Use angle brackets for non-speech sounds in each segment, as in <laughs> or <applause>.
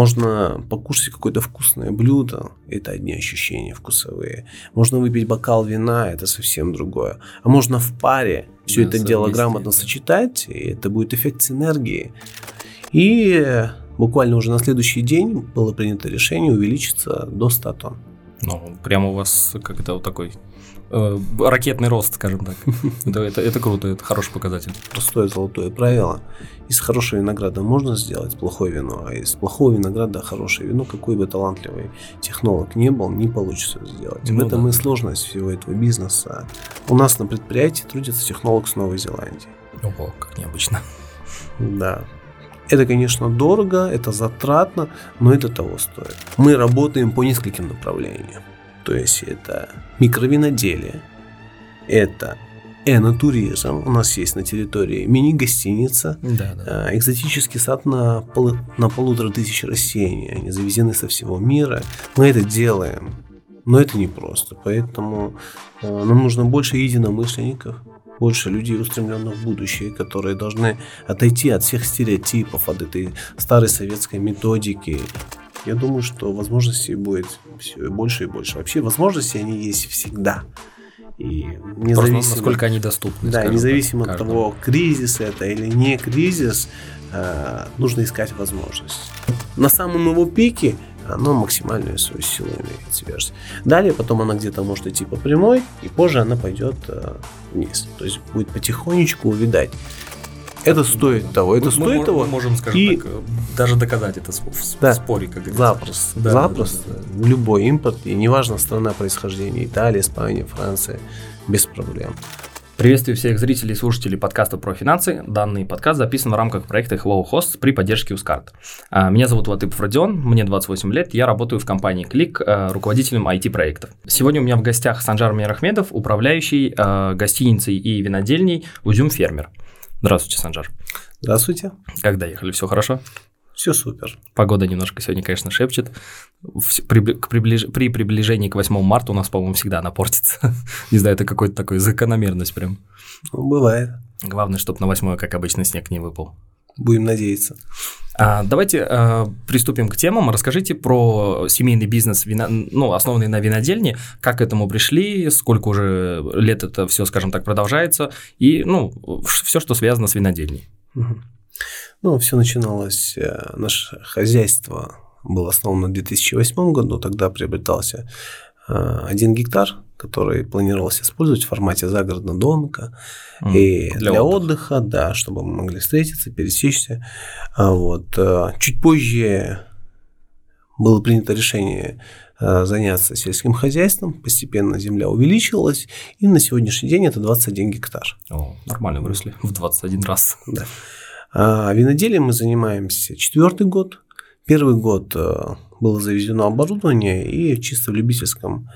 Можно покушать какое-то вкусное блюдо, это одни ощущения вкусовые. Можно выпить бокал вина, это совсем другое. А можно в паре все да, это дело грамотно сочетать, и это будет эффект синергии. И буквально уже на следующий день было принято решение увеличиться до 100 тонн. Ну, прямо у вас как это вот такой э, ракетный рост, скажем так. <laughs> это, это, это круто, это хороший показатель. Простое золотое правило. Из хорошего винограда можно сделать плохое вино, а из плохого винограда хорошее вино, какой бы талантливый технолог не был, не получится сделать. Ну, В этом да. и сложность всего этого бизнеса. У нас на предприятии трудится технолог с Новой Зеландии. Ого, как необычно. Да. Это, конечно, дорого, это затратно, но это того стоит. Мы работаем по нескольким направлениям. То есть это микровиноделие, это энотуризм. У нас есть на территории мини-гостиница, да, да. А, экзотический сад на, пол, на полутора тысяч растений. Они завезены со всего мира. Мы это делаем, но это непросто. Поэтому а, нам нужно больше единомышленников, больше людей, устремленных в будущее, которые должны отойти от всех стереотипов, от этой старой советской методики. Я думаю, что возможностей будет все больше и больше. Вообще возможности они есть всегда. И независимо, Просто насколько они доступны. Да, независимо так, от того, кризис это или не кризис, э, нужно искать возможность. На самом его пике оно максимальную свою силу имеет свежесть. Далее потом она где-то может идти по прямой, и позже она пойдет э, вниз. То есть будет потихонечку увидать. Это стоит того, это мы, стоит мы, того. Мы можем, скажем и... так, э, даже доказать это в, да, споре, как говорится. Запросто. Да, запросто. Да, да, да. Любой импорт, и неважно страна происхождения, Италия, Испания, Франция, без проблем. Приветствую всех зрителей и слушателей подкаста про финансы. Данный подкаст записан в рамках проекта Hello Host при поддержке Ускарт. А, меня зовут Латып Родион, мне 28 лет, я работаю в компании Клик а, руководителем IT-проектов. Сегодня у меня в гостях Санжар Мирахмедов, управляющий а, гостиницей и винодельней Узюм Фермер. Здравствуйте, Санжар. Здравствуйте. Как доехали? Все хорошо? Все супер. Погода немножко сегодня, конечно, шепчет. При, к приближ... при приближении к 8 марта у нас, по-моему, всегда она портится. <laughs> Не знаю, это какой-то такой закономерность прям. Ну, бывает. Главное, чтобы на 8 как обычно, снег не выпал. Будем надеяться. А, давайте а, приступим к темам. Расскажите про семейный бизнес, вино, ну, основанный на винодельне, как к этому пришли, сколько уже лет это все, скажем так, продолжается, и ну, все, что связано с винодельней. Угу. Ну, все начиналось, э, наше хозяйство было основано в 2008 году, тогда приобретался э, один гектар, который планировался использовать в формате загородного домика mm, и для, для отдыха. отдыха, да, чтобы мы могли встретиться, пересечься. А вот. Э, чуть позже было принято решение заняться сельским хозяйством, постепенно земля увеличилась, и на сегодняшний день это 21 гектар. О, нормально выросли в 21 раз. Да. А виноделием мы занимаемся четвертый год. Первый год э, было завезено оборудование, и чисто в любительском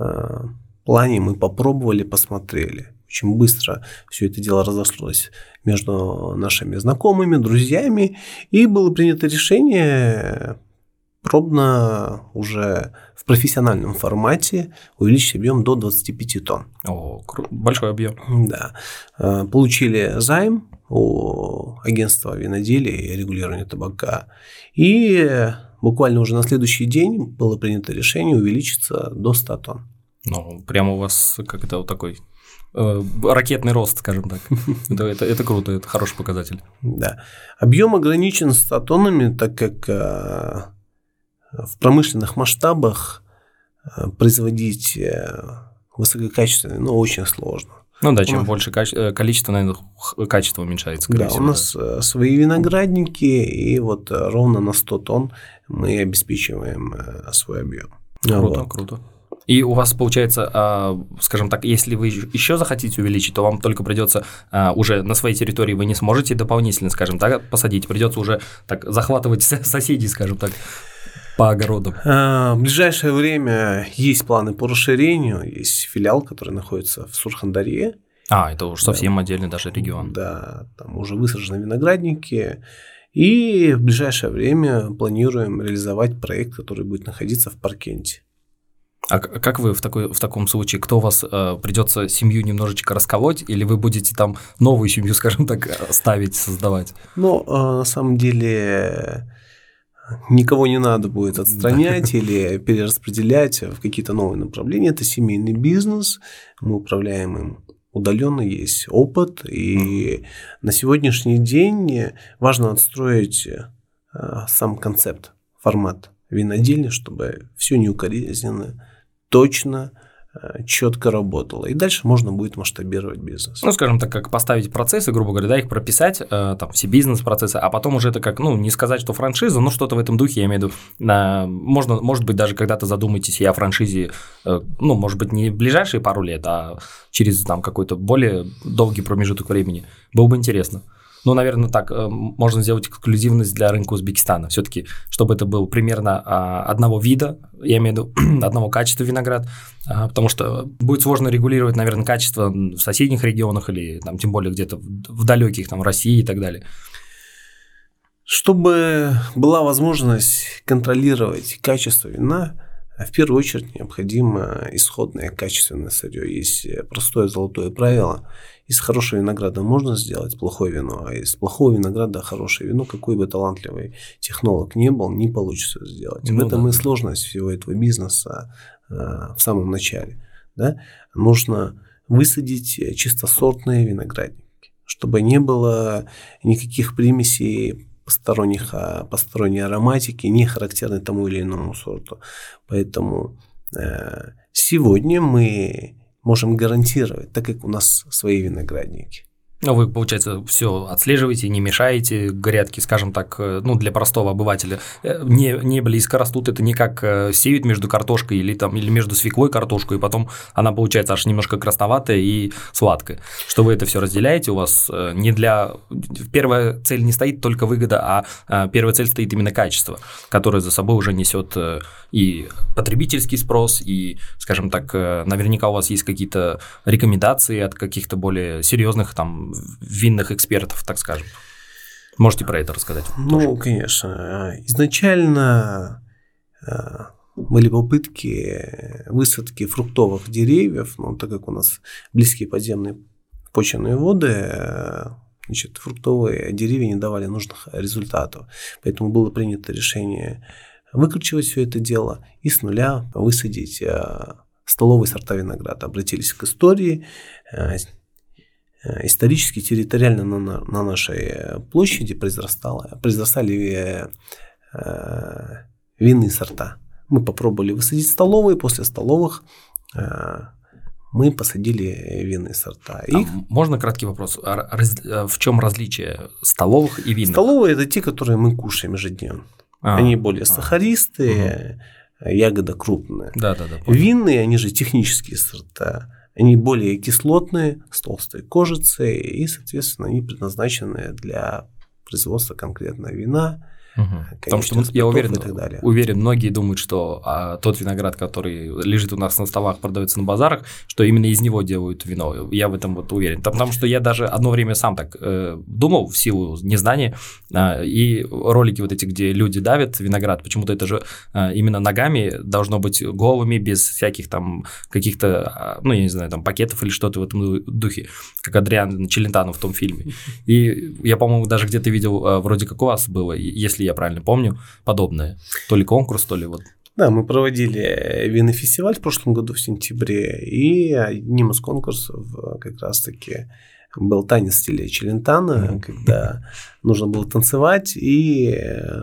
э, плане мы попробовали, посмотрели. Очень быстро все это дело разошлось между нашими знакомыми, друзьями, и было принято решение пробно уже профессиональном формате увеличить объем до 25 тонн. О, большой объем. Да. Э, получили займ у агентства виноделия и регулирования табака. И буквально уже на следующий день было принято решение увеличиться до 100 тонн. Ну, прямо у вас как это вот такой э, ракетный рост, скажем так. <laughs> это, это, это круто, это хороший показатель. Да. Объем ограничен 100 тоннами, так как э, в промышленных масштабах производить э, высококачественный, но очень сложно. Ну да, чем больше каче... Э, количество, наверное, качество уменьшается. Да, всего, у нас да. свои виноградники, и вот ровно на 100 тонн мы обеспечиваем свой объем. Круто, вот. круто. И у вас получается, а, скажем так, если вы еще захотите увеличить, то вам только придется а, уже на своей территории вы не сможете дополнительно, скажем так, посадить, придется уже так захватывать <laughs> соседей, скажем так по огородам? А, в ближайшее время есть планы по расширению. Есть филиал, который находится в Сурхандаре. А, это уже совсем да. отдельный даже регион. Да, там уже высажены виноградники. И в ближайшее время планируем реализовать проект, который будет находиться в Паркенте. А как вы в, такой, в таком случае, кто у вас э, придется семью немножечко расколоть, или вы будете там новую семью, скажем так, ставить, создавать? Ну, э, на самом деле никого не надо будет отстранять или перераспределять в какие-то новые направления. Это семейный бизнес, мы управляем им удаленно, есть опыт, и на сегодняшний день важно отстроить э, сам концепт, формат винодельни, чтобы все неукоризненно, точно четко работало. И дальше можно будет масштабировать бизнес. Ну, скажем так, как поставить процессы, грубо говоря, да, их прописать, э, там, все бизнес-процессы, а потом уже это как, ну, не сказать, что франшиза, но что-то в этом духе, я имею в виду, можно, может быть, даже когда-то задумаетесь и о франшизе, э, ну, может быть, не в ближайшие пару лет, а через, там, какой-то более долгий промежуток времени. Было бы интересно. Ну, наверное, так э, можно сделать эксклюзивность для рынка Узбекистана. Все-таки, чтобы это был примерно а, одного вида, я имею в виду <clears throat> одного качества виноград, а, потому что будет сложно регулировать, наверное, качество в соседних регионах или там, тем более где-то в далеких, там, России и так далее. Чтобы была возможность контролировать качество вина, в первую очередь необходимо исходное качественное сырье. Есть простое золотое правило – из хорошего винограда можно сделать плохое вино, а из плохого винограда хорошее вино, какой бы талантливый технолог не был, не получится сделать. Ну, в этом да. и сложность всего этого бизнеса э, в самом начале. Да? Нужно высадить чистосортные виноградники, чтобы не было никаких примесей посторонних, а посторонней ароматики, не характерной тому или иному сорту. Поэтому э, сегодня мы можем гарантировать, так как у нас свои виноградники. Ну, вы, получается, все отслеживаете, не мешаете грядки, скажем так, э, ну, для простого обывателя. Э, не, не близко растут, это не как э, сеют между картошкой или, там, или между свеклой картошкой, и потом она получается аж немножко красноватая и сладкая. Что вы это все разделяете, у вас не для... Первая цель не стоит только выгода, а первая цель стоит именно качество, которое за собой уже несет и потребительский спрос, и, скажем так, наверняка у вас есть какие-то рекомендации от каких-то более серьезных там винных экспертов, так скажем. Можете про это рассказать? Ну, тоже. конечно. Изначально э, были попытки высадки фруктовых деревьев, но так как у нас близкие подземные почвенные воды, э, значит, фруктовые деревья не давали нужных результатов. Поэтому было принято решение выкручивать все это дело и с нуля высадить э, столовые сорта винограда. Обратились к истории, исторически, территориально на, на нашей площади произрастало, произрастали э, винные сорта. Мы попробовали высадить столовые, после столовых э, мы посадили винные сорта. Их... А можно краткий вопрос? А раз, э, в чем различие столовых и винных? Столовые – это те, которые мы кушаем ежедневно. А, они более а, сахаристые, угу. ягода крупная. Да, да, да. Винные, они же технические сорта. Они более кислотные, с толстой кожицей, и, соответственно, они предназначены для производства конкретно вина, Угу. Потому что я уверен, уверен, многие думают, что а, тот виноград, который лежит у нас на столах, продается на базарах, что именно из него делают вино. Я в этом вот уверен. Потому что я даже одно время сам так э, думал в силу незнания, э, и ролики вот эти, где люди давят виноград, почему-то это же э, именно ногами должно быть голыми, без всяких там каких-то, а, ну, я не знаю, там пакетов или что-то в этом духе, как Адриан Челентано в том фильме. И я, по-моему, даже где-то видел, э, вроде как у вас было, если если я правильно помню, подобное. То ли конкурс, то ли вот да, мы проводили винный фестиваль в прошлом году в сентябре, и одним из конкурсов как раз-таки был танец в стиле Челентана, mm-hmm. когда нужно было танцевать и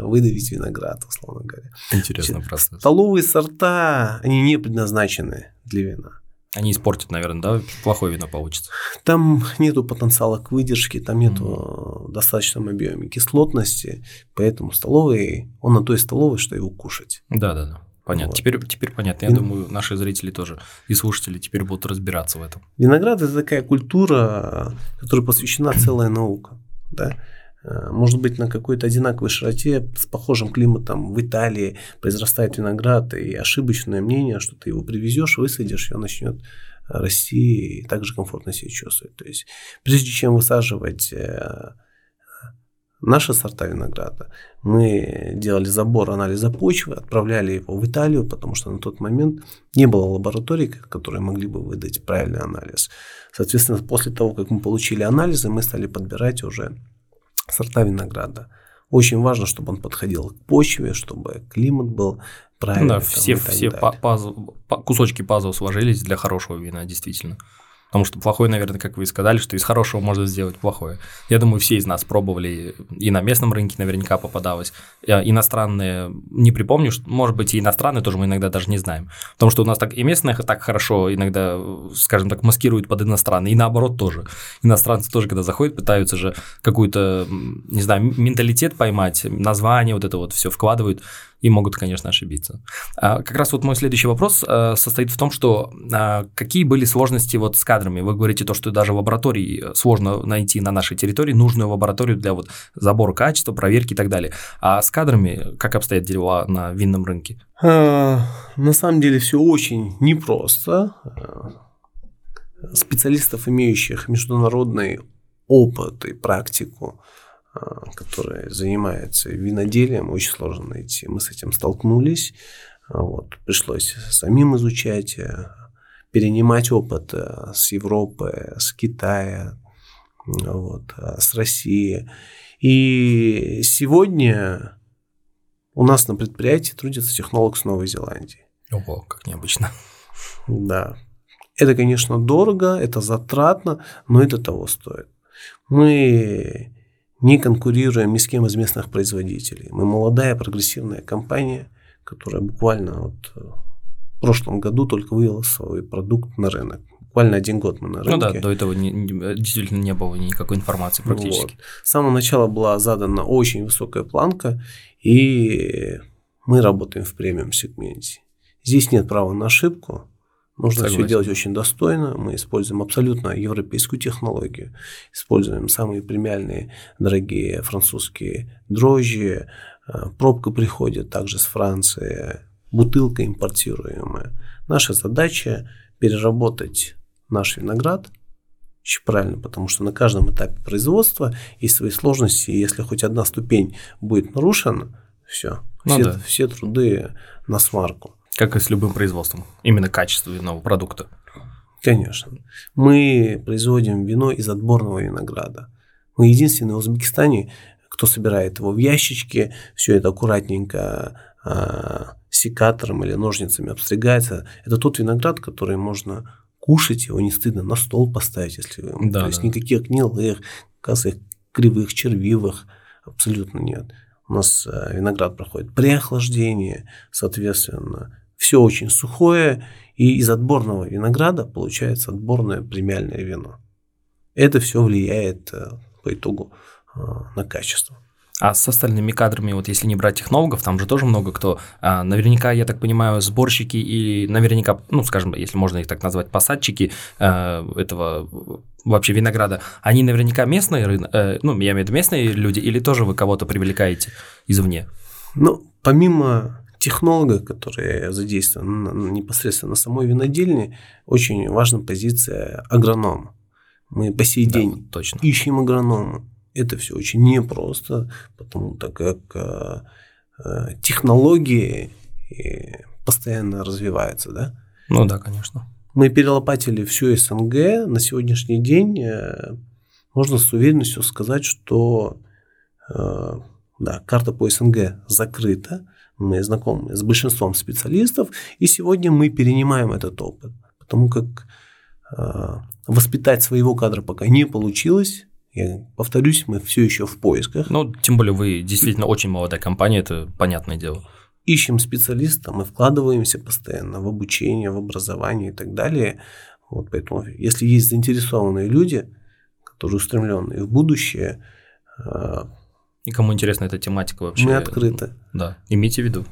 выдавить виноград, условно говоря. Интересно просто. Столовые сорта, они не предназначены для вина. Они испортят, наверное, да? Плохое вино получится. Там нету потенциала к выдержке, там нету mm. достаточном объеме кислотности, поэтому столовый, он на той столовой, что его кушать. Да, да, да. Понятно. Вот. Теперь, теперь понятно. Я Вин... думаю, наши зрители тоже и слушатели теперь будут разбираться в этом. Виноград это такая культура, которой посвящена целая наука. Да? Э, может быть, на какой-то одинаковой широте с похожим климатом в Италии произрастает виноград, и ошибочное мнение, что ты его привезешь, высадишь, и он начнет расти и также комфортно себя чувствовать. То есть, прежде чем высаживать э, наши сорта винограда. Мы делали забор анализа почвы, отправляли его в Италию, потому что на тот момент не было лабораторий, которые могли бы выдать правильный анализ. Соответственно, после того, как мы получили анализы, мы стали подбирать уже сорта винограда. Очень важно, чтобы он подходил к почве, чтобы климат был правильный. Да, все, все пазл, кусочки пазла сложились для хорошего вина, действительно. Потому что плохое, наверное, как вы сказали, что из хорошего можно сделать плохое. Я думаю, все из нас пробовали, и на местном рынке наверняка попадалось. Иностранные, не припомню, может быть, и иностранные тоже мы иногда даже не знаем. Потому что у нас так и местные так хорошо иногда, скажем так, маскируют под иностранные, и наоборот тоже. Иностранцы тоже, когда заходят, пытаются же какую-то, не знаю, менталитет поймать, название, вот это вот все вкладывают и могут, конечно, ошибиться. А, как раз вот мой следующий вопрос э, состоит в том, что а, какие были сложности вот с кадрами? Вы говорите то, что даже в лаборатории сложно найти на нашей территории нужную лабораторию для вот забора качества, проверки и так далее. А с кадрами как обстоят дела на винном рынке? А, на самом деле все очень непросто. Специалистов, имеющих международный опыт и практику, который занимается виноделием, очень сложно найти. Мы с этим столкнулись. Вот, пришлось самим изучать, э, перенимать опыт э, с Европы, с Китая, вот, э, с России. И сегодня у нас на предприятии трудится технолог с Новой Зеландии. Ого, как необычно. Да. Это, конечно, дорого, это затратно, но это того стоит. Мы не конкурируем ни с кем из местных производителей. Мы молодая прогрессивная компания, которая буквально вот э, в прошлом году только вывела свой продукт на рынок. Буквально один год мы на рынке. Ну да, до этого не, не, действительно не было никакой информации практически. Вот. С самого начала была задана очень высокая планка, и мы работаем в премиум сегменте. Здесь нет права на ошибку, Нужно Согласен. все делать очень достойно. Мы используем абсолютно европейскую технологию. Используем самые премиальные, дорогие французские дрожжи. Э, пробка приходит также с Франции. Бутылка импортируемая. Наша задача переработать наш виноград очень правильно, потому что на каждом этапе производства есть свои сложности, и если хоть одна ступень будет нарушена, все, ну, все, да. все труды на сварку. Как и с любым производством, именно качественного продукта. Конечно. Мы производим вино из отборного винограда. Мы единственные в Узбекистане, кто собирает его в ящичке, все это аккуратненько а, секатором или ножницами обстригается. Это тот виноград, который можно кушать, его не стыдно на стол поставить, если да, то есть да. никаких гнилых, косых, кривых, червивых абсолютно нет. У нас а, виноград проходит при охлаждении, соответственно, все очень сухое, и из отборного винограда получается отборное премиальное вино. Это все влияет э, по итогу э, на качество. А с остальными кадрами, вот если не брать технологов, там же тоже много кто. А, наверняка, я так понимаю, сборщики и наверняка, ну, скажем, если можно их так назвать, посадчики а, этого вообще винограда, они наверняка местные, э, ну, я имею в виду местные люди, или тоже вы кого-то привлекаете извне? Ну, помимо технолога, который задействован непосредственно на самой винодельне, очень важна позиция агронома. Мы по сей да, день точно. ищем агронома. Это все очень непросто, потому так как э, э, технологии постоянно развиваются, да? Ну да, конечно. Мы перелопатили всю СНГ. На сегодняшний день э, можно с уверенностью сказать, что да, карта по СНГ закрыта мы знакомы с большинством специалистов, и сегодня мы перенимаем этот опыт, потому как э, воспитать своего кадра пока не получилось. Я повторюсь, мы все еще в поисках. Ну, тем более вы действительно очень молодая компания, это понятное дело. Ищем специалиста, мы вкладываемся постоянно в обучение, в образование и так далее. Вот поэтому, если есть заинтересованные люди, которые устремленные в будущее, и кому интересна эта тематика вообще. Мы открыты. Да, имейте в виду.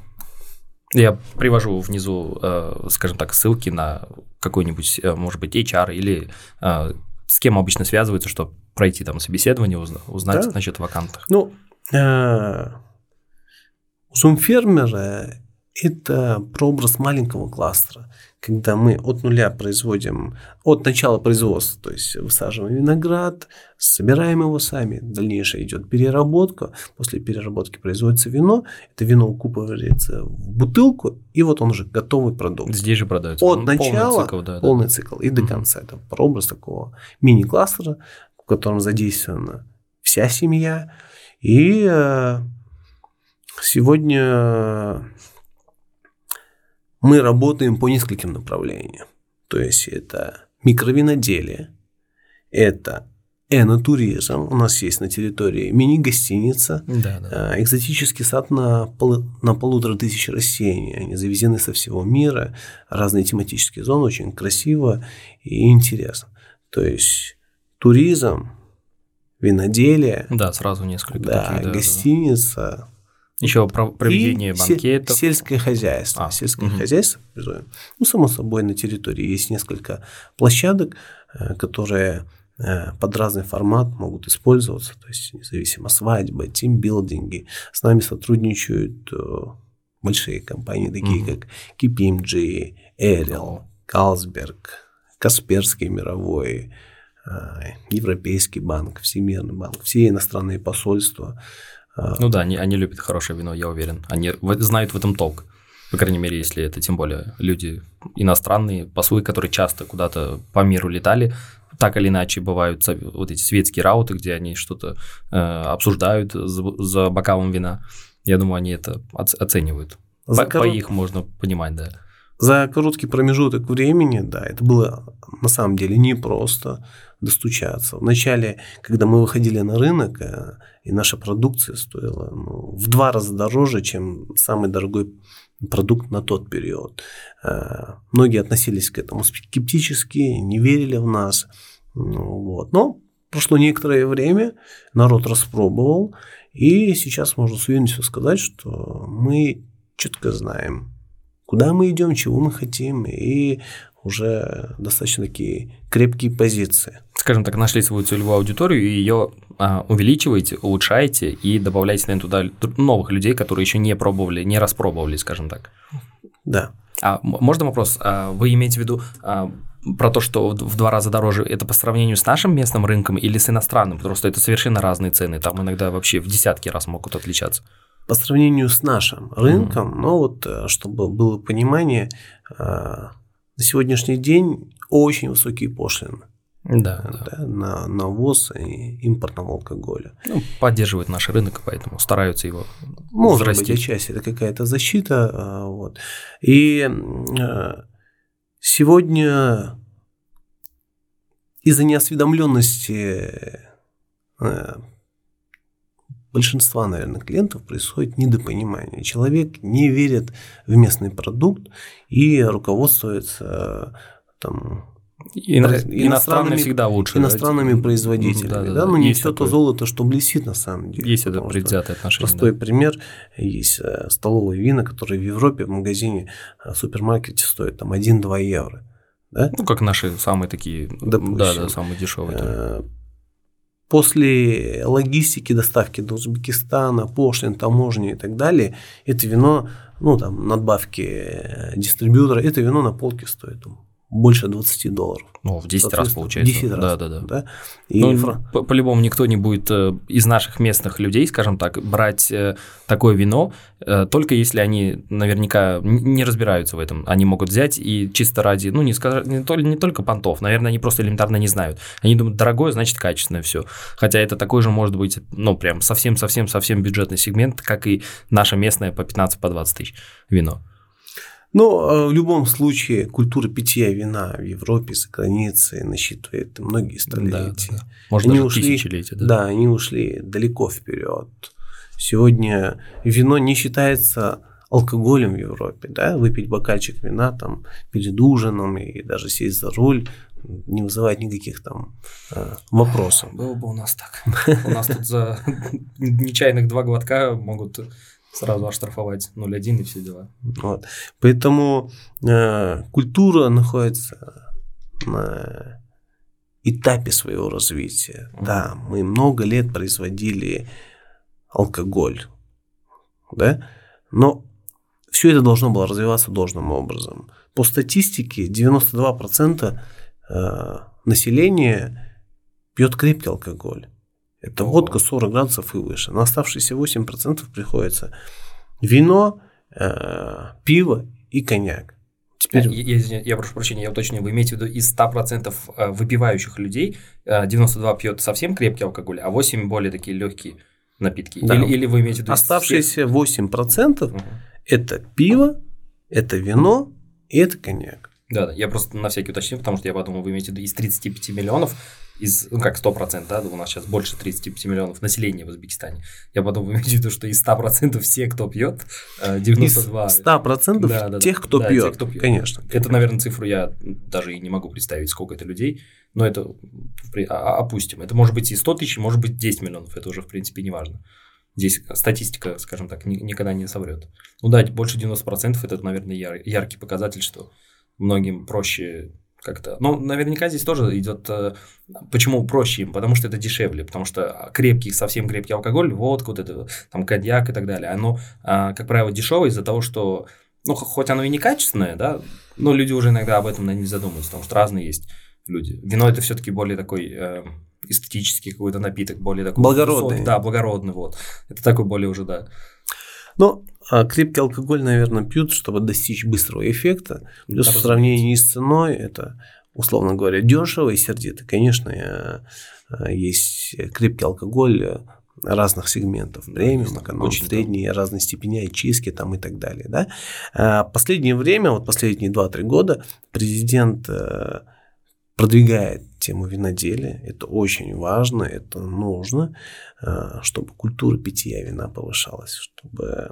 Я привожу внизу, э, скажем так, ссылки на какой-нибудь, э, может быть, HR или э, с кем обычно связываются, чтобы пройти там собеседование, узнать да. насчет вакантов. Ну, зум-фермера – это прообраз маленького кластера. когда мы от нуля производим, от начала производства, то есть высаживаем виноград, собираем его сами, дальнейшее идет переработка, после переработки производится вино, это вино укупывается в бутылку, и вот он уже готовый продукт. Здесь же продается. От начала, полный цикл, да, полный да. цикл и до конца. Это прообраз такого мини-кластера, в котором задействована вся семья, и э, сегодня мы работаем по нескольким направлениям. То есть это микровиноделие, это энотуризм. У нас есть на территории мини-гостиница, да, да. А, экзотический сад на, пол, на полутора тысяч растений. Они завезены со всего мира, разные тематические зоны, очень красиво и интересно. То есть туризм, виноделие. Да, сразу несколько. Да, таких, да гостиница, да. Еще про проведение и банкетов. Сельское хозяйство. А, сельское угу. хозяйство. Ну, само собой, на территории есть несколько площадок, э, которые э, под разный формат могут использоваться, то есть независимо свадьбы, тимбилдинги. С нами сотрудничают э, большие компании, такие угу. как KPMG, Эрил, Калсберг, Касперский мировой, Европейский банк, Всемирный банк, все иностранные посольства – а. Ну да, они, они любят хорошее вино, я уверен. Они знают в этом толк. По крайней мере, если это тем более люди иностранные, послы, которые часто куда-то по миру летали, так или иначе бывают вот эти светские рауты, где они что-то э, обсуждают за, за бокалом вина. Я думаю, они это оценивают. За по, корот... по их можно понимать, да. За короткий промежуток времени, да, это было на самом деле непросто достучаться. Вначале, когда мы выходили на рынок, э, и наша продукция стоила ну, в два раза дороже, чем самый дорогой продукт на тот период. Э, многие относились к этому скептически, не верили в нас. Ну, вот. Но прошло некоторое время, народ распробовал, и сейчас можно с уверенностью сказать, что мы четко знаем, куда мы идем, чего мы хотим, и уже достаточно такие крепкие позиции. Скажем так, нашли свою целевую аудиторию и ее а, увеличиваете, улучшаете и добавляете, наверное, туда новых людей, которые еще не пробовали, не распробовали, скажем так. Да. А можно вопрос? А, вы имеете в виду а, про то, что в два раза дороже, это по сравнению с нашим местным рынком или с иностранным? Потому что это совершенно разные цены, там иногда вообще в десятки раз могут отличаться. По сравнению с нашим рынком, mm-hmm. ну вот, э, чтобы было понимание, а, на сегодняшний день очень высокие пошлины. Да, да. на, на ввоз и импортного алкоголя. Ну, поддерживают наш рынок, поэтому стараются его Может взрастить. быть, отчасти это какая-то защита. А, вот. И а, сегодня из-за неосведомленности а, большинства, наверное, клиентов происходит недопонимание. Человек не верит в местный продукт и руководствуется там, Ино... иностранными всегда лучше. Иностранными да? производителями. Да, да, да. Но не все то золото, что блестит на самом деле. Есть это предвзятое отношение. Простой да. пример. Есть э, столовые вина, которые в Европе в магазине, э, в супермаркете стоят там 1-2 евро. Да? Ну, как наши самые такие, Допустим. да, да, самые дешевые. Э, после логистики доставки до Узбекистана, пошлин, таможни и так далее, это вино, ну, там, надбавки дистрибьютора, это вино на полке стоит больше 20 долларов. Ну, в 10 раз получается. 10 раз. Да, да, да. да? И ну, фра... по- по-любому никто не будет э, из наших местных людей, скажем так, брать э, такое вино, э, только если они наверняка не разбираются в этом. Они могут взять и чисто ради, ну, не, скажу, не, то, не только понтов, наверное, они просто элементарно не знают. Они думают, дорогое, значит, качественное все. Хотя это такой же может быть, ну, прям совсем-совсем-совсем бюджетный сегмент, как и наше местное по 15-20 по тысяч вино. Но э, в любом случае культура питья вина в Европе за границей насчитывает многие столетия. Да, да, да. Может, они даже ушли, тысячелетия. Да? да, они ушли далеко вперед. Сегодня вино не считается алкоголем в Европе, да, выпить бокальчик вина там перед ужином и даже сесть за руль не вызывает никаких там э, вопросов. Было бы у нас так. У нас тут за <laughs> нечаянных два глотка могут сразу оштрафовать 0,1 и все дела. Вот. Поэтому э, культура находится на этапе своего развития. Mm. Да, мы много лет производили алкоголь, да, но все это должно было развиваться должным образом. по статистике 92% э, населения пьет крепкий алкоголь. Это водка 40 градусов и выше. На оставшиеся 8% приходится вино, э, пиво и коньяк. Теперь... Я, я, я прошу прощения, я уточню, вы имеете в виду из 100% э, выпивающих людей 92 э, пьет совсем крепкий алкоголь, а 8 более такие легкие напитки? Да. Или, или вы имеете в виду... Оставшиеся 8% угу. это пиво, это вино и это коньяк. Да, да, я просто на всякий уточнил, потому что я подумал, вы имеете из 35 миллионов из, ну как 100%, да, у нас сейчас больше 35 миллионов населения в Узбекистане. Я потом <laughs> имею в виду, что из 100% все, кто пьет, 92. Из 100% да, да, тех, кто, да, пьет, тех, кто пьет, конечно. Это, наверное, цифру я даже и не могу представить, сколько это людей, но это а, а, опустим. Это может быть и 100 тысяч, может быть 10 миллионов, это уже, в принципе, не важно. Здесь статистика, скажем так, никогда не соврет. Ну да, больше 90% это, наверное, яркий показатель, что многим проще как-то. Но наверняка здесь тоже идет. Э, почему проще им? Потому что это дешевле, потому что крепкий, совсем крепкий алкоголь, водка, вот это, там коньяк и так далее, оно, а, как правило, дешевое из-за того, что, ну, хоть оно и не качественное, да, но люди уже иногда об этом не задумываются, потому что разные есть люди. Вино это все-таки более такой э, эстетический какой-то напиток, более такой благородный. Высокий, да, благородный, вот. Это такой более уже, да. Ну, а крепкий алкоголь, наверное, пьют, чтобы достичь быстрого эффекта. Плюс в сравнении с ценой это, условно говоря, дешево и сердито. Конечно, э, есть крепкий алкоголь разных сегментов, премиум, эконом, Очень средний, там. разной степени очистки там и так далее. Да? А последнее время, вот последние 2-3 года, президент э, продвигает тему виноделия. Это очень важно, это нужно, э, чтобы культура питья вина повышалась, чтобы э,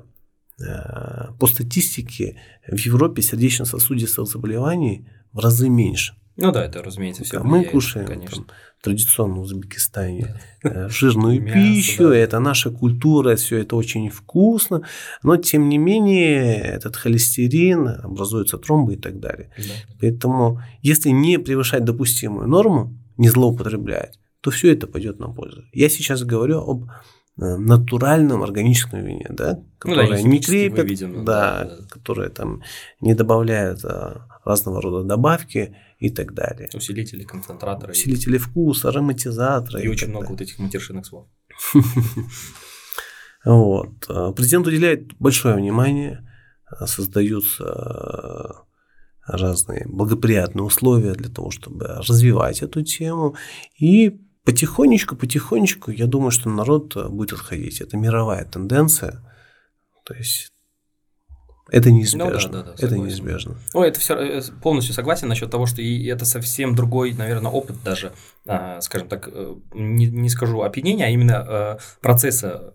по статистике в Европе сердечно-сосудистых заболеваний в разы меньше. Ну да, это, разумеется, все. Мы кушаем конечно. Там, традиционно в Узбекистане да. Э, жирную <laughs> Мясо, пищу, да. это наша культура, все это очень вкусно, но тем не менее этот холестерин, образуются тромбы и так далее. Да. Поэтому если не превышать допустимую норму, не злоупотреблять, то все это пойдет на пользу. Я сейчас говорю об э, натуральном органическом вине, да, которое ну, да, не крепят, видим, да, да, да, которое там не добавляет а, разного рода добавки и так далее. Усилители, концентраторы. Усилители вкуса, ароматизаторы. И, и очень много далее. вот этих матершинных слов. Вот. Президент уделяет большое внимание, создаются разные благоприятные условия для того, чтобы развивать эту тему. И потихонечку, потихонечку, я думаю, что народ будет отходить. Это мировая тенденция. То есть это неизбежно. Ну, да, да, да, это неизбежно. Ну, это все э, полностью согласен насчет того, что и это совсем другой, наверное, опыт даже, скажем так, э, не, не скажу опьянения, а именно э, процесса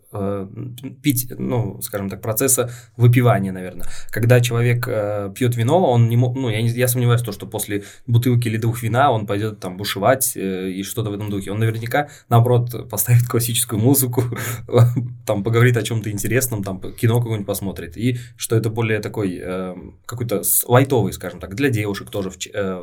пить, ну, скажем так, процесса выпивания, наверное. Когда человек пьет вино, он не мог, ну, я, не, я сомневаюсь в том, что после бутылки или двух вина он пойдет там бушевать и что-то в этом духе. Он наверняка, наоборот, поставит классическую музыку, <laughs> там поговорит о чем-то интересном, там кино какое-нибудь посмотрит, и что это более такой э, какой-то лайтовый, скажем так, для девушек тоже в, э,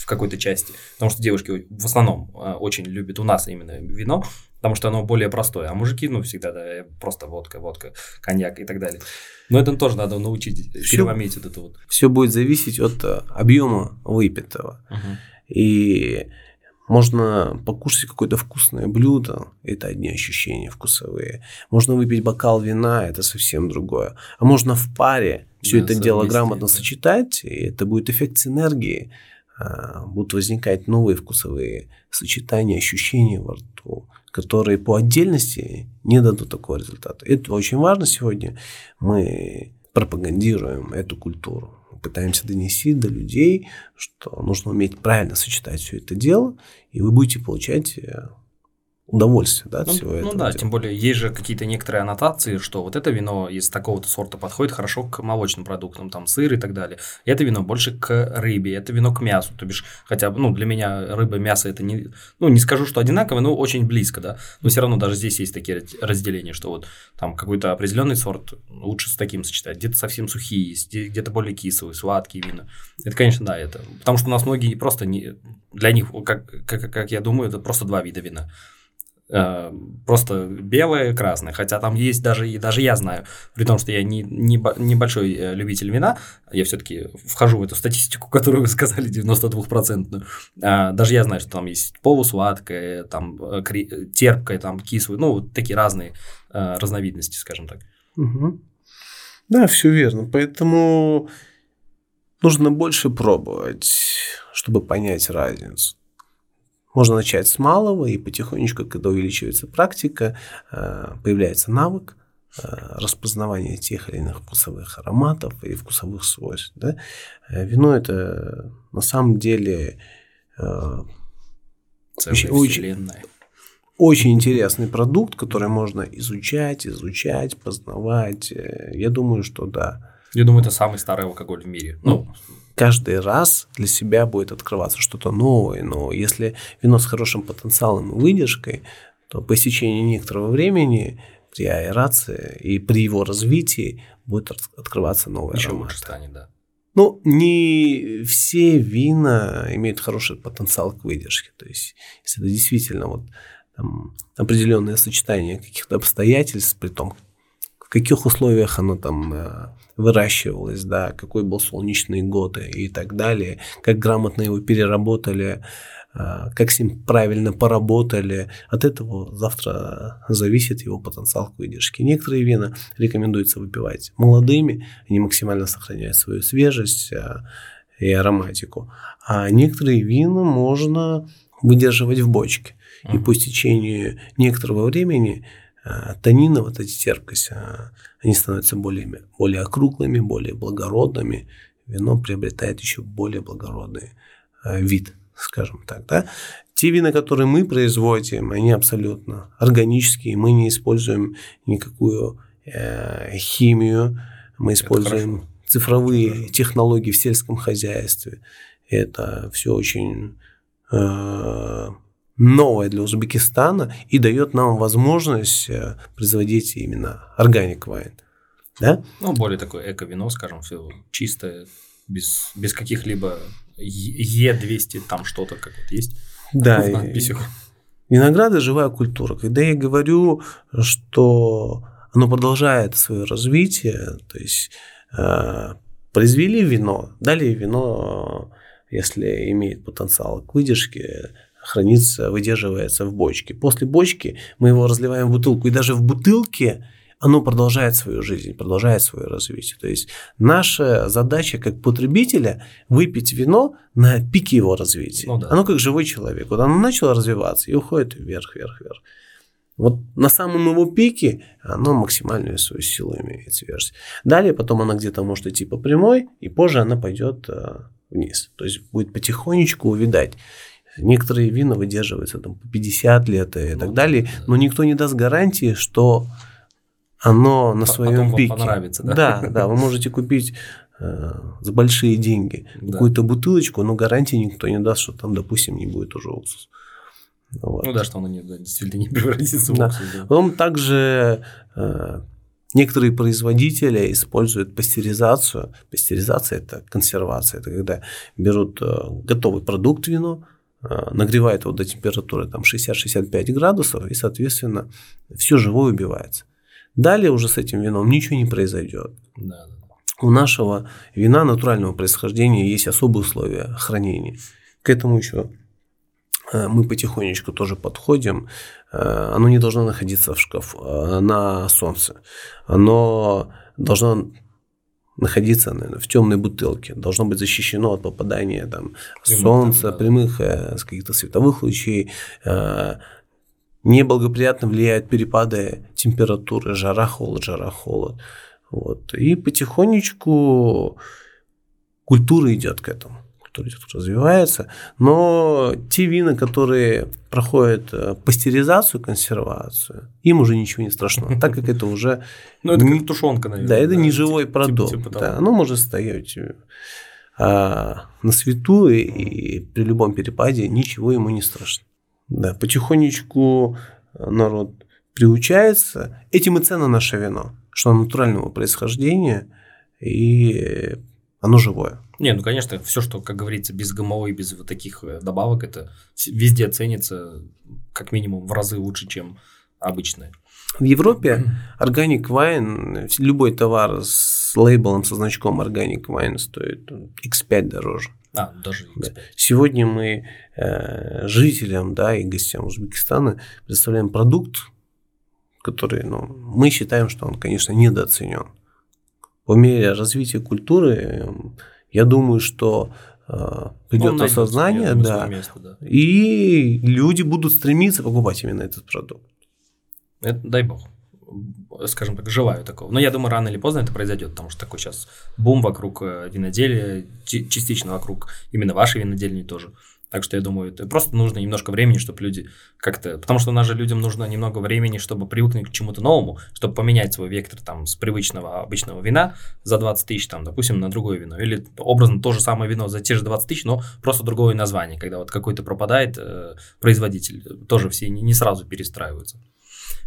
в какой-то части. Потому что девушки в основном э, очень любят у нас именно вино, потому что оно более простое. А мужики, ну, всегда, да, просто водка, водка, коньяк и так далее. Но это тоже надо научить все, переломить вот это вот. Все будет зависеть от э, объема выпитого. Угу. И можно покушать какое-то вкусное блюдо, это одни ощущения вкусовые. Можно выпить бокал вина, это совсем другое. А можно в паре все да, это дело грамотно да. сочетать, и это будет эффект синергии. А, будут возникать новые вкусовые сочетания, ощущения во рту, которые по отдельности не дадут такого результата. Это очень важно сегодня. Мы пропагандируем эту культуру пытаемся донести до людей, что нужно уметь правильно сочетать все это дело, и вы будете получать э, удовольствие да, от ну, всего ну этого. Ну да, тем более есть же какие-то некоторые аннотации, что вот это вино из такого-то сорта подходит хорошо к молочным продуктам, там сыр и так далее. И это вино больше к рыбе, это вино к мясу, то бишь, хотя бы, ну, для меня рыба, мясо это не, ну, не скажу, что одинаково, но очень близко, да, но все равно даже здесь есть такие разделения, что вот там какой-то определенный сорт лучше с таким сочетать, где-то совсем сухие есть, где-то более кислые, сладкие вина. Это, конечно, да, это, потому что у нас многие просто не, для них, как, как, как я думаю, это просто два вида вина просто белое, красное. Хотя там есть даже, и даже я знаю, при том, что я не, не, небольшой э, любитель вина, я все-таки вхожу в эту статистику, <laughs> которую вы сказали, 92%. А, даже я знаю, что там есть полусладкое, там э, терпкое, там кислое, ну, такие разные разновидности, скажем так. Угу. Да, все верно. Поэтому нужно больше пробовать, чтобы понять разницу. Можно начать с малого, и потихонечку, когда увеличивается практика, э, появляется навык э, распознавания тех или иных вкусовых ароматов и вкусовых свойств. Да? Э, вино это на самом деле очень, очень, очень интересный продукт, который можно изучать, изучать, познавать. Я думаю, что да. Я думаю, это самый старый алкоголь в мире. Ну, каждый раз для себя будет открываться что-то новое. Но если вино с хорошим потенциалом и выдержкой, то по истечении некоторого времени при аэрации и при его развитии будет открываться новое Еще аромат. лучше станет, да. Ну, не все вина имеют хороший потенциал к выдержке. То есть, если это действительно вот там, определенное сочетание каких-то обстоятельств, при том, каких условиях оно там э, выращивалось, да, какой был солнечный год и так далее, как грамотно его переработали, э, как с ним правильно поработали. От этого завтра зависит его потенциал к выдержке. Некоторые вина рекомендуется выпивать молодыми, они максимально сохраняют свою свежесть э, и ароматику. А некоторые вина можно выдерживать в бочке. И по истечении некоторого времени Э, танины, вот эти терпкость, э, они становятся более, более округлыми, более благородными. Вино приобретает еще более благородный э, вид, скажем так. Да? Те вина, которые мы производим, они абсолютно органические. Мы не используем никакую э, химию. Мы используем цифровые технологии в сельском хозяйстве. Это все очень э, новое для Узбекистана и дает нам возможность э, производить именно органик вайн. Да? Ну, более такое эко-вино, скажем, все чистое, без, без каких-либо Е200, там что-то как вот есть. Да. В надписях. Виноград – живая культура. Когда я говорю, что оно продолжает свое развитие, то есть э, произвели вино, дали вино, если имеет потенциал к выдержке, хранится, выдерживается в бочке. После бочки мы его разливаем в бутылку, и даже в бутылке оно продолжает свою жизнь, продолжает свое развитие. То есть наша задача как потребителя выпить вино на пике его развития. Ну, да. Оно как живой человек. Вот оно начало развиваться и уходит вверх, вверх, вверх. Вот на самом его пике оно максимальную свою силу имеет свежесть. Далее потом она где-то может идти по прямой, и позже она пойдет э, вниз. То есть будет потихонечку увидать. Некоторые вина выдерживаются там, по 50 лет и так далее, но никто не даст гарантии, что оно на своем пике. понравится, да? Да, да, вы можете купить э, за большие деньги да. какую-то бутылочку, но гарантии никто не даст, что там, допустим, не будет уже уксус. Вот. Ну да, что оно не, да, действительно не <laughs> превратится в да. уксус. Да. Потом также э, некоторые производители используют пастеризацию. Пастеризация – это консервация, это когда берут э, готовый продукт вино, нагревает его до температуры там 60-65 градусов, и, соответственно, все живое убивается. Далее уже с этим вином ничего не произойдет. Да. У нашего вина натурального происхождения есть особые условия хранения. К этому еще э, мы потихонечку тоже подходим. Э, оно не должно находиться в шкафу на солнце. Оно должно находиться наверное, в темной бутылке, должно быть защищено от попадания там, солнца, да. прямых э, каких-то световых лучей. Э, неблагоприятно влияют перепады температуры, жара, холод, жара, холод. Вот. И потихонечку культура идет к этому который развивается, но те вина, которые проходят э, пастеризацию, консервацию, им уже ничего не страшно, <laughs> так как это уже... Ну, это как тушенка, наверное. Да, это не живой типа, продукт. Типа да, оно может стоять э, а, на свету, и, и при любом перепаде ничего ему не страшно. Да, потихонечку народ приучается. Этим и цена наше вино, что оно натурального происхождения, и оно живое. Не, ну конечно, все, что, как говорится, без ГМО и без вот таких э, добавок, это везде ценится как минимум в разы лучше, чем обычное. В Европе Organic Wine, любой товар с лейблом, со значком Organic Wine стоит x5 дороже. А, даже x5. Сегодня мы э, жителям да, и гостям Узбекистана представляем продукт, который ну, мы считаем, что он, конечно, недооценен. По мере развития культуры, я думаю, что э, придет ну, осознание, да, место, да, и люди будут стремиться покупать именно этот продукт. Это, дай бог. Скажем так, желаю такого. Но я думаю, рано или поздно это произойдет, потому что такой сейчас бум вокруг э, виноделия, частично вокруг именно вашей винодельни тоже. Так что я думаю, это просто нужно немножко времени, чтобы люди как-то... Потому что у нас же людям нужно немного времени, чтобы привыкнуть к чему-то новому, чтобы поменять свой вектор там с привычного обычного вина за 20 тысяч, там, допустим, на другое вино. Или образно то же самое вино за те же 20 тысяч, но просто другое название, когда вот какой-то пропадает э, производитель. Тоже все не, не сразу перестраиваются.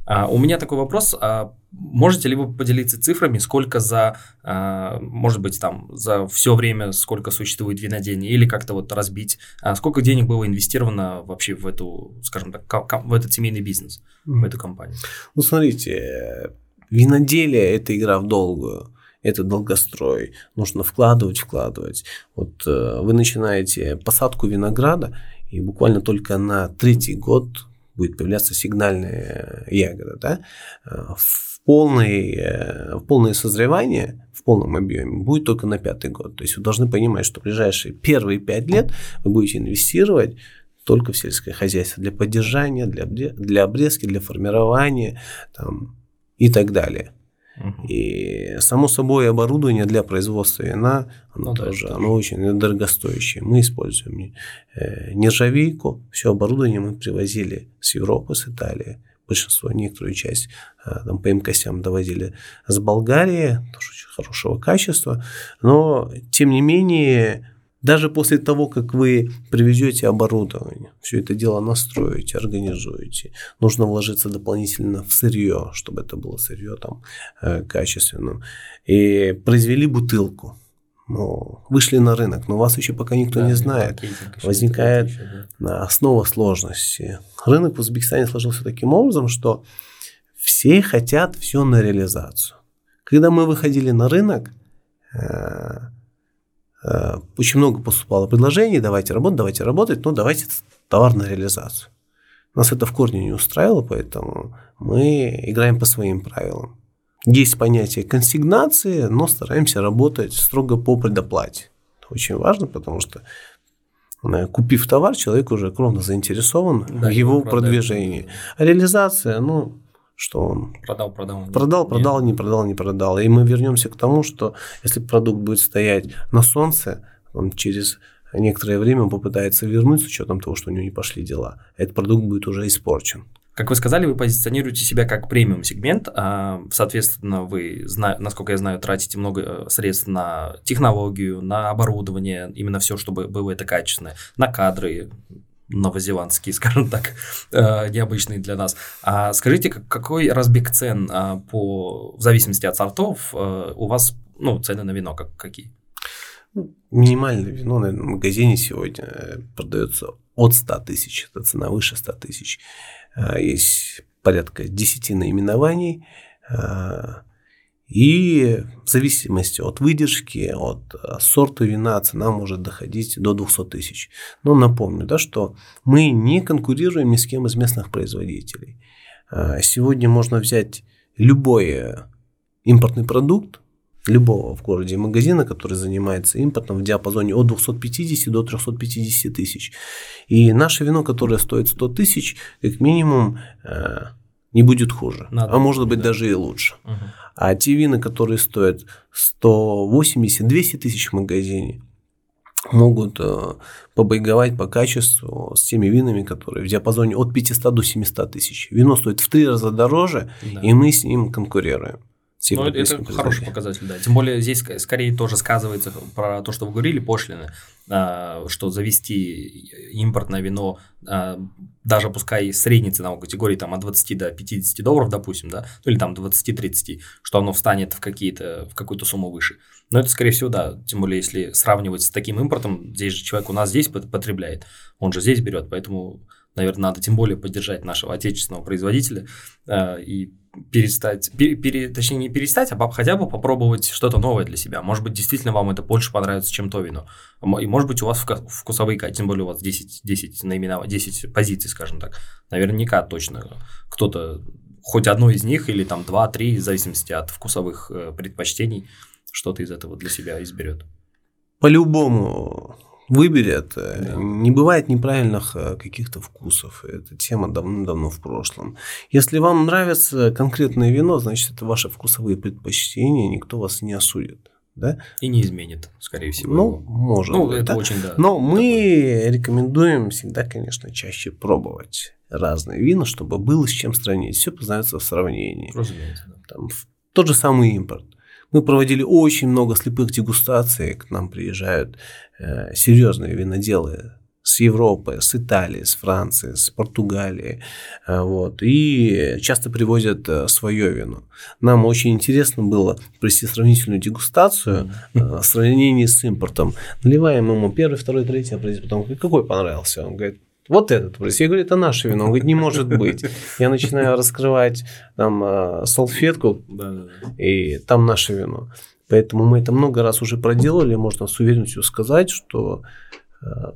А, у меня такой вопрос. А, можете ли вы поделиться цифрами, сколько за, а, может быть, там, за все время, сколько существует винодельня, или как-то вот разбить, а, сколько денег было инвестировано вообще в эту, скажем так, в этот семейный бизнес, mm-hmm. в эту компанию? Ну, смотрите, виноделие – это игра в долгую это долгострой, нужно вкладывать, вкладывать. Вот э, вы начинаете посадку винограда, и буквально только на третий год будет появляться сигнальная ягода, да, в, полный, э, в полное созревание, в полном объеме будет только на пятый год. То есть вы должны понимать, что в ближайшие первые пять лет вы будете инвестировать только в сельское хозяйство для поддержания, для, для обрезки, для формирования там, и так далее. И само собой оборудование для производства вина, оно ну, тоже, да, оно очень дорогостоящее. Мы используем э, нержавейку, все оборудование мы привозили с Европы, с Италии. Большинство, некоторую часть э, там, по МКСям довозили с Болгарии, тоже очень хорошего качества. Но, тем не менее, даже после того, как вы привезете оборудование, все это дело настроите, организуете, нужно вложиться дополнительно в сырье, чтобы это было сырье там э, качественным. И произвели бутылку. Ну, вышли на рынок, но вас еще пока никто да, не знает. Возникает еще, да. основа сложности. Рынок в Узбекистане сложился таким образом, что все хотят все на реализацию. Когда мы выходили на рынок, э, очень много поступало предложений, давайте работать, давайте работать, но давайте товар на реализацию. Нас это в корне не устраивало, поэтому мы играем по своим правилам. Есть понятие консигнации, но стараемся работать строго по предоплате. Это очень важно, потому что э, купив товар, человек уже кровно заинтересован да, в его продвижении. А реализация, ну, что он продал, продал, продал, продал, не продал, не продал. И мы вернемся к тому, что если продукт будет стоять на солнце, он через некоторое время он попытается вернуть с учетом того, что у него не пошли дела. Этот продукт будет уже испорчен. Как вы сказали, вы позиционируете себя как премиум сегмент, а, соответственно, вы, насколько я знаю, тратите много э, средств на технологию, на оборудование, именно все, чтобы было это качественное, на кадры, новозеландские, <laughs> скажем так, э, необычные для нас. А скажите, какой разбег цен а, по, в зависимости от сортов э, у вас, ну, цены на вино как, какие? Ну, минимальное вино, в магазине сегодня э, продается от 100 тысяч, это цена выше 100 тысяч. Есть порядка 10 наименований, и в зависимости от выдержки, от э, сорта вина цена может доходить до 200 тысяч. Но напомню, да, что мы не конкурируем ни с кем из местных производителей. А, сегодня можно взять любой э, импортный продукт, любого в городе магазина, который занимается импортом в диапазоне от 250 до 350 тысяч. И наше вино, которое стоит 100 тысяч, как минимум э, не будет хуже, Надо, а может быть да. даже и лучше. Угу. А те вина, которые стоят 180-200 тысяч в магазине, могут э, побайговать по качеству с теми винами, которые в диапазоне от 500 до 700 тысяч. Вино стоит в три раза дороже, да. и мы с ним конкурируем. Ну, это хороший показатель, да. Тем более здесь скорее тоже сказывается про то, что вы говорили, пошлины, а, что завести импортное вино, а, даже пускай средней ценовой категории там, от 20 до 50 долларов, допустим, да, ну или там 20-30, что оно встанет в, какие-то, в какую-то сумму выше. Но это, скорее всего, да, тем более, если сравнивать с таким импортом, здесь же человек у нас здесь потребляет, он же здесь берет, поэтому, наверное, надо тем более поддержать нашего отечественного производителя и перестать, пере, пере, точнее не перестать, а хотя бы попробовать что-то новое для себя. Может быть, действительно вам это больше понравится, чем то вино. И может быть, у вас вкусовые качества, тем более у вас 10, 10 наименований, 10 позиций, скажем так. Наверняка точно кто-то, хоть одно из них или там два-три, в зависимости от вкусовых э, предпочтений, что-то из этого для себя изберет. По-любому выберет. Да. Не бывает неправильных э, каких-то вкусов. Эта тема давно-давно в прошлом. Если вам нравится конкретное вино, значит, это ваши вкусовые предпочтения, никто вас не осудит. Да? И не изменит, скорее всего. Ну, может ну, быть. Это да? очень, да. Но мы такое. рекомендуем всегда, конечно, чаще пробовать разные вина, чтобы было с чем сравнить. Все познается в сравнении. Разумеется. Да. Там, тот же самый импорт. Мы проводили очень много слепых дегустаций, к нам приезжают э, серьезные виноделы с Европы, с Италии, с Франции, с Португалии, э, вот, и часто привозят э, свое вино. Нам очень интересно было провести сравнительную дегустацию э, в сравнении с импортом. Наливаем ему первый, второй, третий, а потом какой понравился? Он говорит, вот этот. Я говорю, это наше вино. Он говорит, не может быть. Я начинаю раскрывать там салфетку, и там наше вино. Поэтому мы это много раз уже проделали, можно с уверенностью сказать, что а,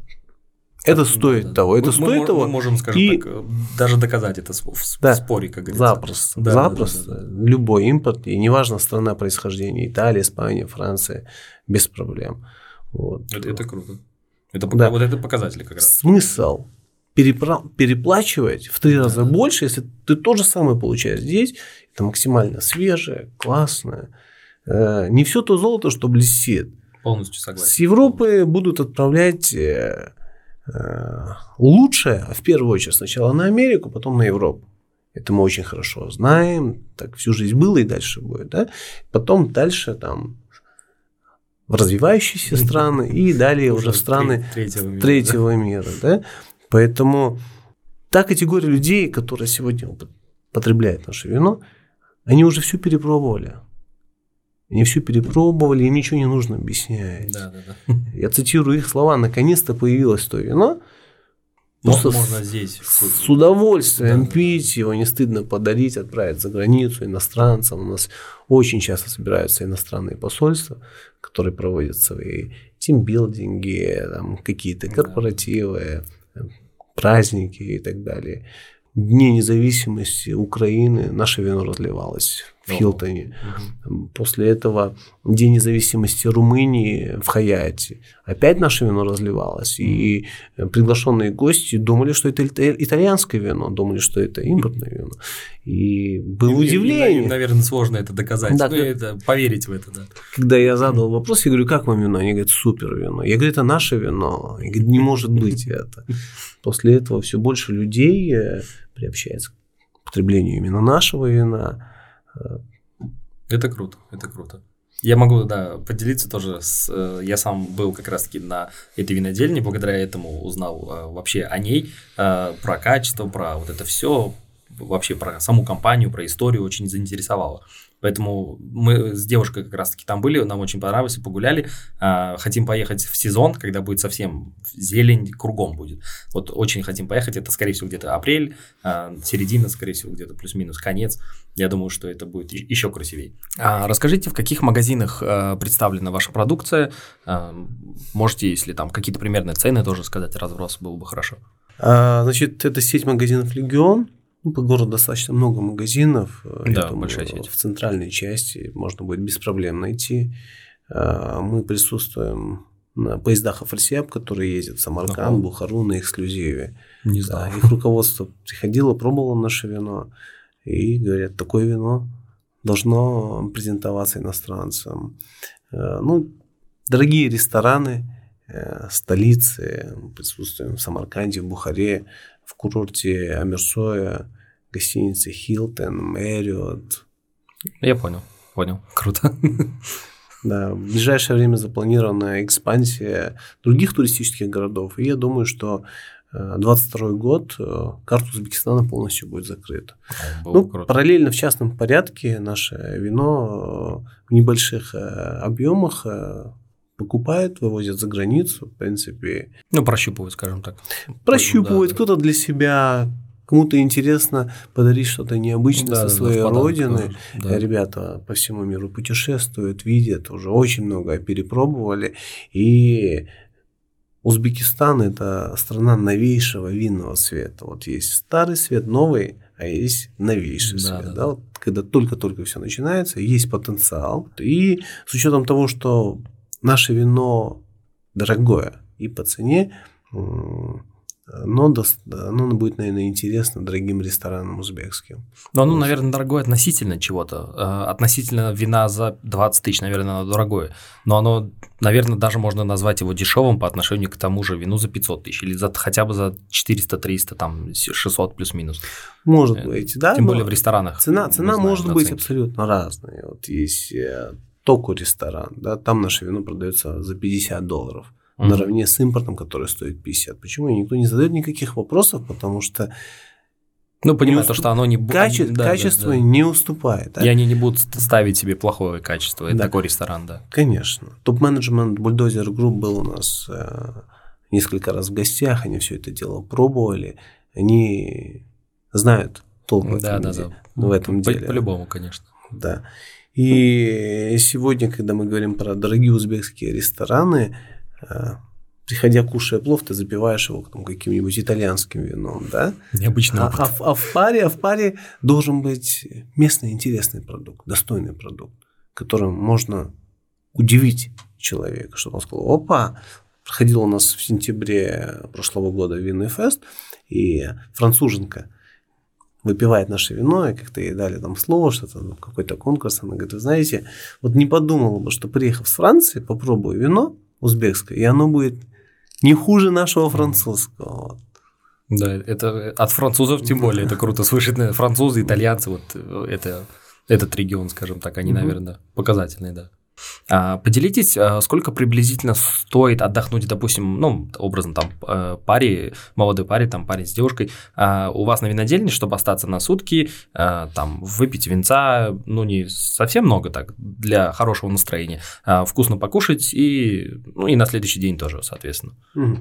это стоит да, того, это мы, стоит мы, того. Мы можем, скажем и... так, даже доказать это в, да, споре, как говорится. Запросто, да, запросто. Да, да, да. Любой импорт, и неважно страна происхождения, Италия, Испания, Франция, без проблем. Вот. Это, это круто. Это, да. Вот это показатели как раз. Смысл переплачивать в три раза больше, если ты то же самое получаешь здесь, это максимально свежее, классное. Э, не все то золото, что блестит. Полностью согласен. С Европы будут отправлять э, э, лучшее, в первую очередь сначала на Америку, потом на Европу. Это мы очень хорошо знаем, так всю жизнь было и дальше будет. Да? Потом дальше там в развивающиеся страны и далее уже, в страны третьего мира. Третьего мира да? Поэтому та категория людей, которая сегодня потребляет наше вино, они уже все перепробовали. Они все перепробовали, им ничего не нужно объяснять. Да, да, да. Я цитирую их слова, наконец-то появилось то вино. Просто можно здесь. С удовольствием да, пить, его не стыдно подарить, отправить за границу иностранцам. У нас очень часто собираются иностранные посольства, которые проводят свои тимбилдинги, там, какие-то корпоративы, праздники и так далее. Дни независимости Украины наше вино разливалось в Хилтоне. Угу. После этого День независимости Румынии в Хаяте. Опять наше вино разливалось. И приглашенные гости думали, что это итальянское вино, думали, что это импортное вино. И было и, удивление. И, наверное, сложно это доказать. Да, ну, это, поверить в это, да. Когда я задал вопрос, я говорю, как вам вино? Они говорят, супер вино. Я говорю, это наше вино. Я говорю, не может быть это. <laughs> После этого все больше людей э, приобщается к потреблению именно нашего вина. Это круто, это круто. Я могу, да, поделиться тоже с... Э, я сам был как раз-таки на этой винодельне, благодаря этому узнал э, вообще о ней, про качество, про вот это все, вообще про саму компанию, про историю очень заинтересовало. Поэтому мы с девушкой как раз-таки там были, нам очень понравилось, погуляли. А, хотим поехать в сезон, когда будет совсем зелень, кругом будет. Вот очень хотим поехать, это скорее всего где-то апрель, а, середина, скорее всего где-то плюс-минус конец. Я думаю, что это будет еще красивее. А, расскажите, в каких магазинах а, представлена ваша продукция? А, можете, если там какие-то примерные цены тоже сказать, разброс было бы хорошо. А, значит, это сеть магазинов «Легион». Ну, по городу достаточно много магазинов. Да, думаю, большая сеть. В центральной части можно будет без проблем найти. А, мы присутствуем на поездах Афросиаб, которые ездят в Самарканд, ага. Бухару на эксклюзиве. Не знаю. Да, их руководство приходило, пробовало наше вино и говорят, такое вино должно презентоваться иностранцам. А, ну, дорогие рестораны, э, столицы, присутствуем в Самарканде, в Бухаре, в курорте Амерсоя, гостиницы Хилтон, Мэриот. Я понял. Понял, круто. <laughs> Да, в ближайшее время запланирована экспансия других туристических городов. И я думаю, что 2022 год э, карта Узбекистана полностью будет закрыта. ну, круто. параллельно в частном порядке наше вино э, в небольших э, объемах покупают, вывозят за границу, в принципе. Ну, прощупывают, скажем так. Прощупывают, да. кто-то для себя, кому-то интересно подарить что-то необычное да, со своей да, родины. Да. Ребята по всему миру путешествуют, видят, уже очень много перепробовали. И Узбекистан – это страна новейшего винного света. Вот есть старый свет, новый, а есть новейший да, свет. Да, да. Вот, когда только-только все начинается, есть потенциал. И с учетом того, что наше вино дорогое и по цене, но оно будет, наверное, интересно дорогим ресторанам узбекским. Но оно, наверное, дорогое относительно чего-то. Э, относительно вина за 20 тысяч, наверное, оно дорогое. Но оно, наверное, даже можно назвать его дешевым по отношению к тому же вину за 500 тысяч. Или за, хотя бы за 400-300, там, 600 плюс-минус. Может э, быть, да. Тем более в ресторанах. Цена, цена знаем, может быть абсолютно разная. Вот есть э, Току ресторан, да, там наше вино продается за 50 долларов угу. наравне с импортом, который стоит 50. Почему? никто не задает никаких вопросов, потому что ну, понимаю, уступ... то, что оно не будет... Каче... Да, качество да, да. не уступает. Да? И они не будут ставить себе плохое качество. Это да. такой ресторан, да. Конечно. Топ-менеджмент Bulldozer Group был у нас э, несколько раз в гостях, они все это дело пробовали. Они знают толк в, да, да, да. в этом деле. По-любому, конечно. Да. И сегодня, когда мы говорим про дорогие узбекские рестораны, приходя кушая плов, ты запиваешь его там, каким-нибудь итальянским вином, да? Необычный а, а, а в паре, а в паре должен быть местный интересный продукт, достойный продукт, которым можно удивить человека, чтобы он сказал, опа, проходил у нас в сентябре прошлого года винный фест, и француженка выпивает наше вино, и как-то ей дали там слово, что-то, ну, какой-то конкурс, она говорит, вы знаете, вот не подумала бы, что приехав с Франции, попробую вино, узбекское, и оно будет не хуже нашего французского. Да, это от французов тем более это круто слышать. Французы, итальянцы, вот это, этот регион, скажем так, они, наверное, показательные, да. А, поделитесь, а, сколько приблизительно стоит отдохнуть, допустим, ну, образно, там, э, паре, молодой паре, там, парень с девушкой, а, у вас на винодельне, чтобы остаться на сутки, там, выпить винца, ну, не совсем много так, для хорошего настроения, вкусно покушать и, ну, и на следующий день тоже, соответственно. Угу.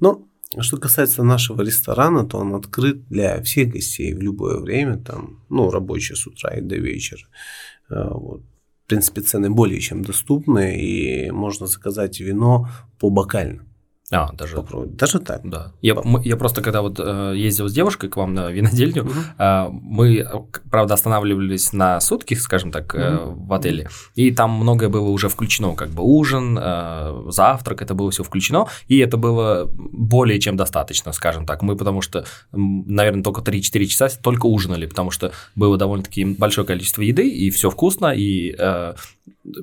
Ну, что касается нашего ресторана, то он открыт для всех гостей в любое время, там, ну, рабочее с утра и до вечера. Вот принципе, цены более чем доступны, и можно заказать вино по бокально. А, даже. Попробовать. Даже так. Да. Я, мы, я просто когда вот э, ездил с девушкой к вам на винодельню, угу. э, мы, правда, останавливались на сутки, скажем так, э, угу. в отеле, и там многое было уже включено, как бы ужин, э, завтрак, это было все включено, и это было более чем достаточно, скажем так. Мы потому что, наверное, только 3-4 часа только ужинали, потому что было довольно-таки большое количество еды, и все вкусно, и э,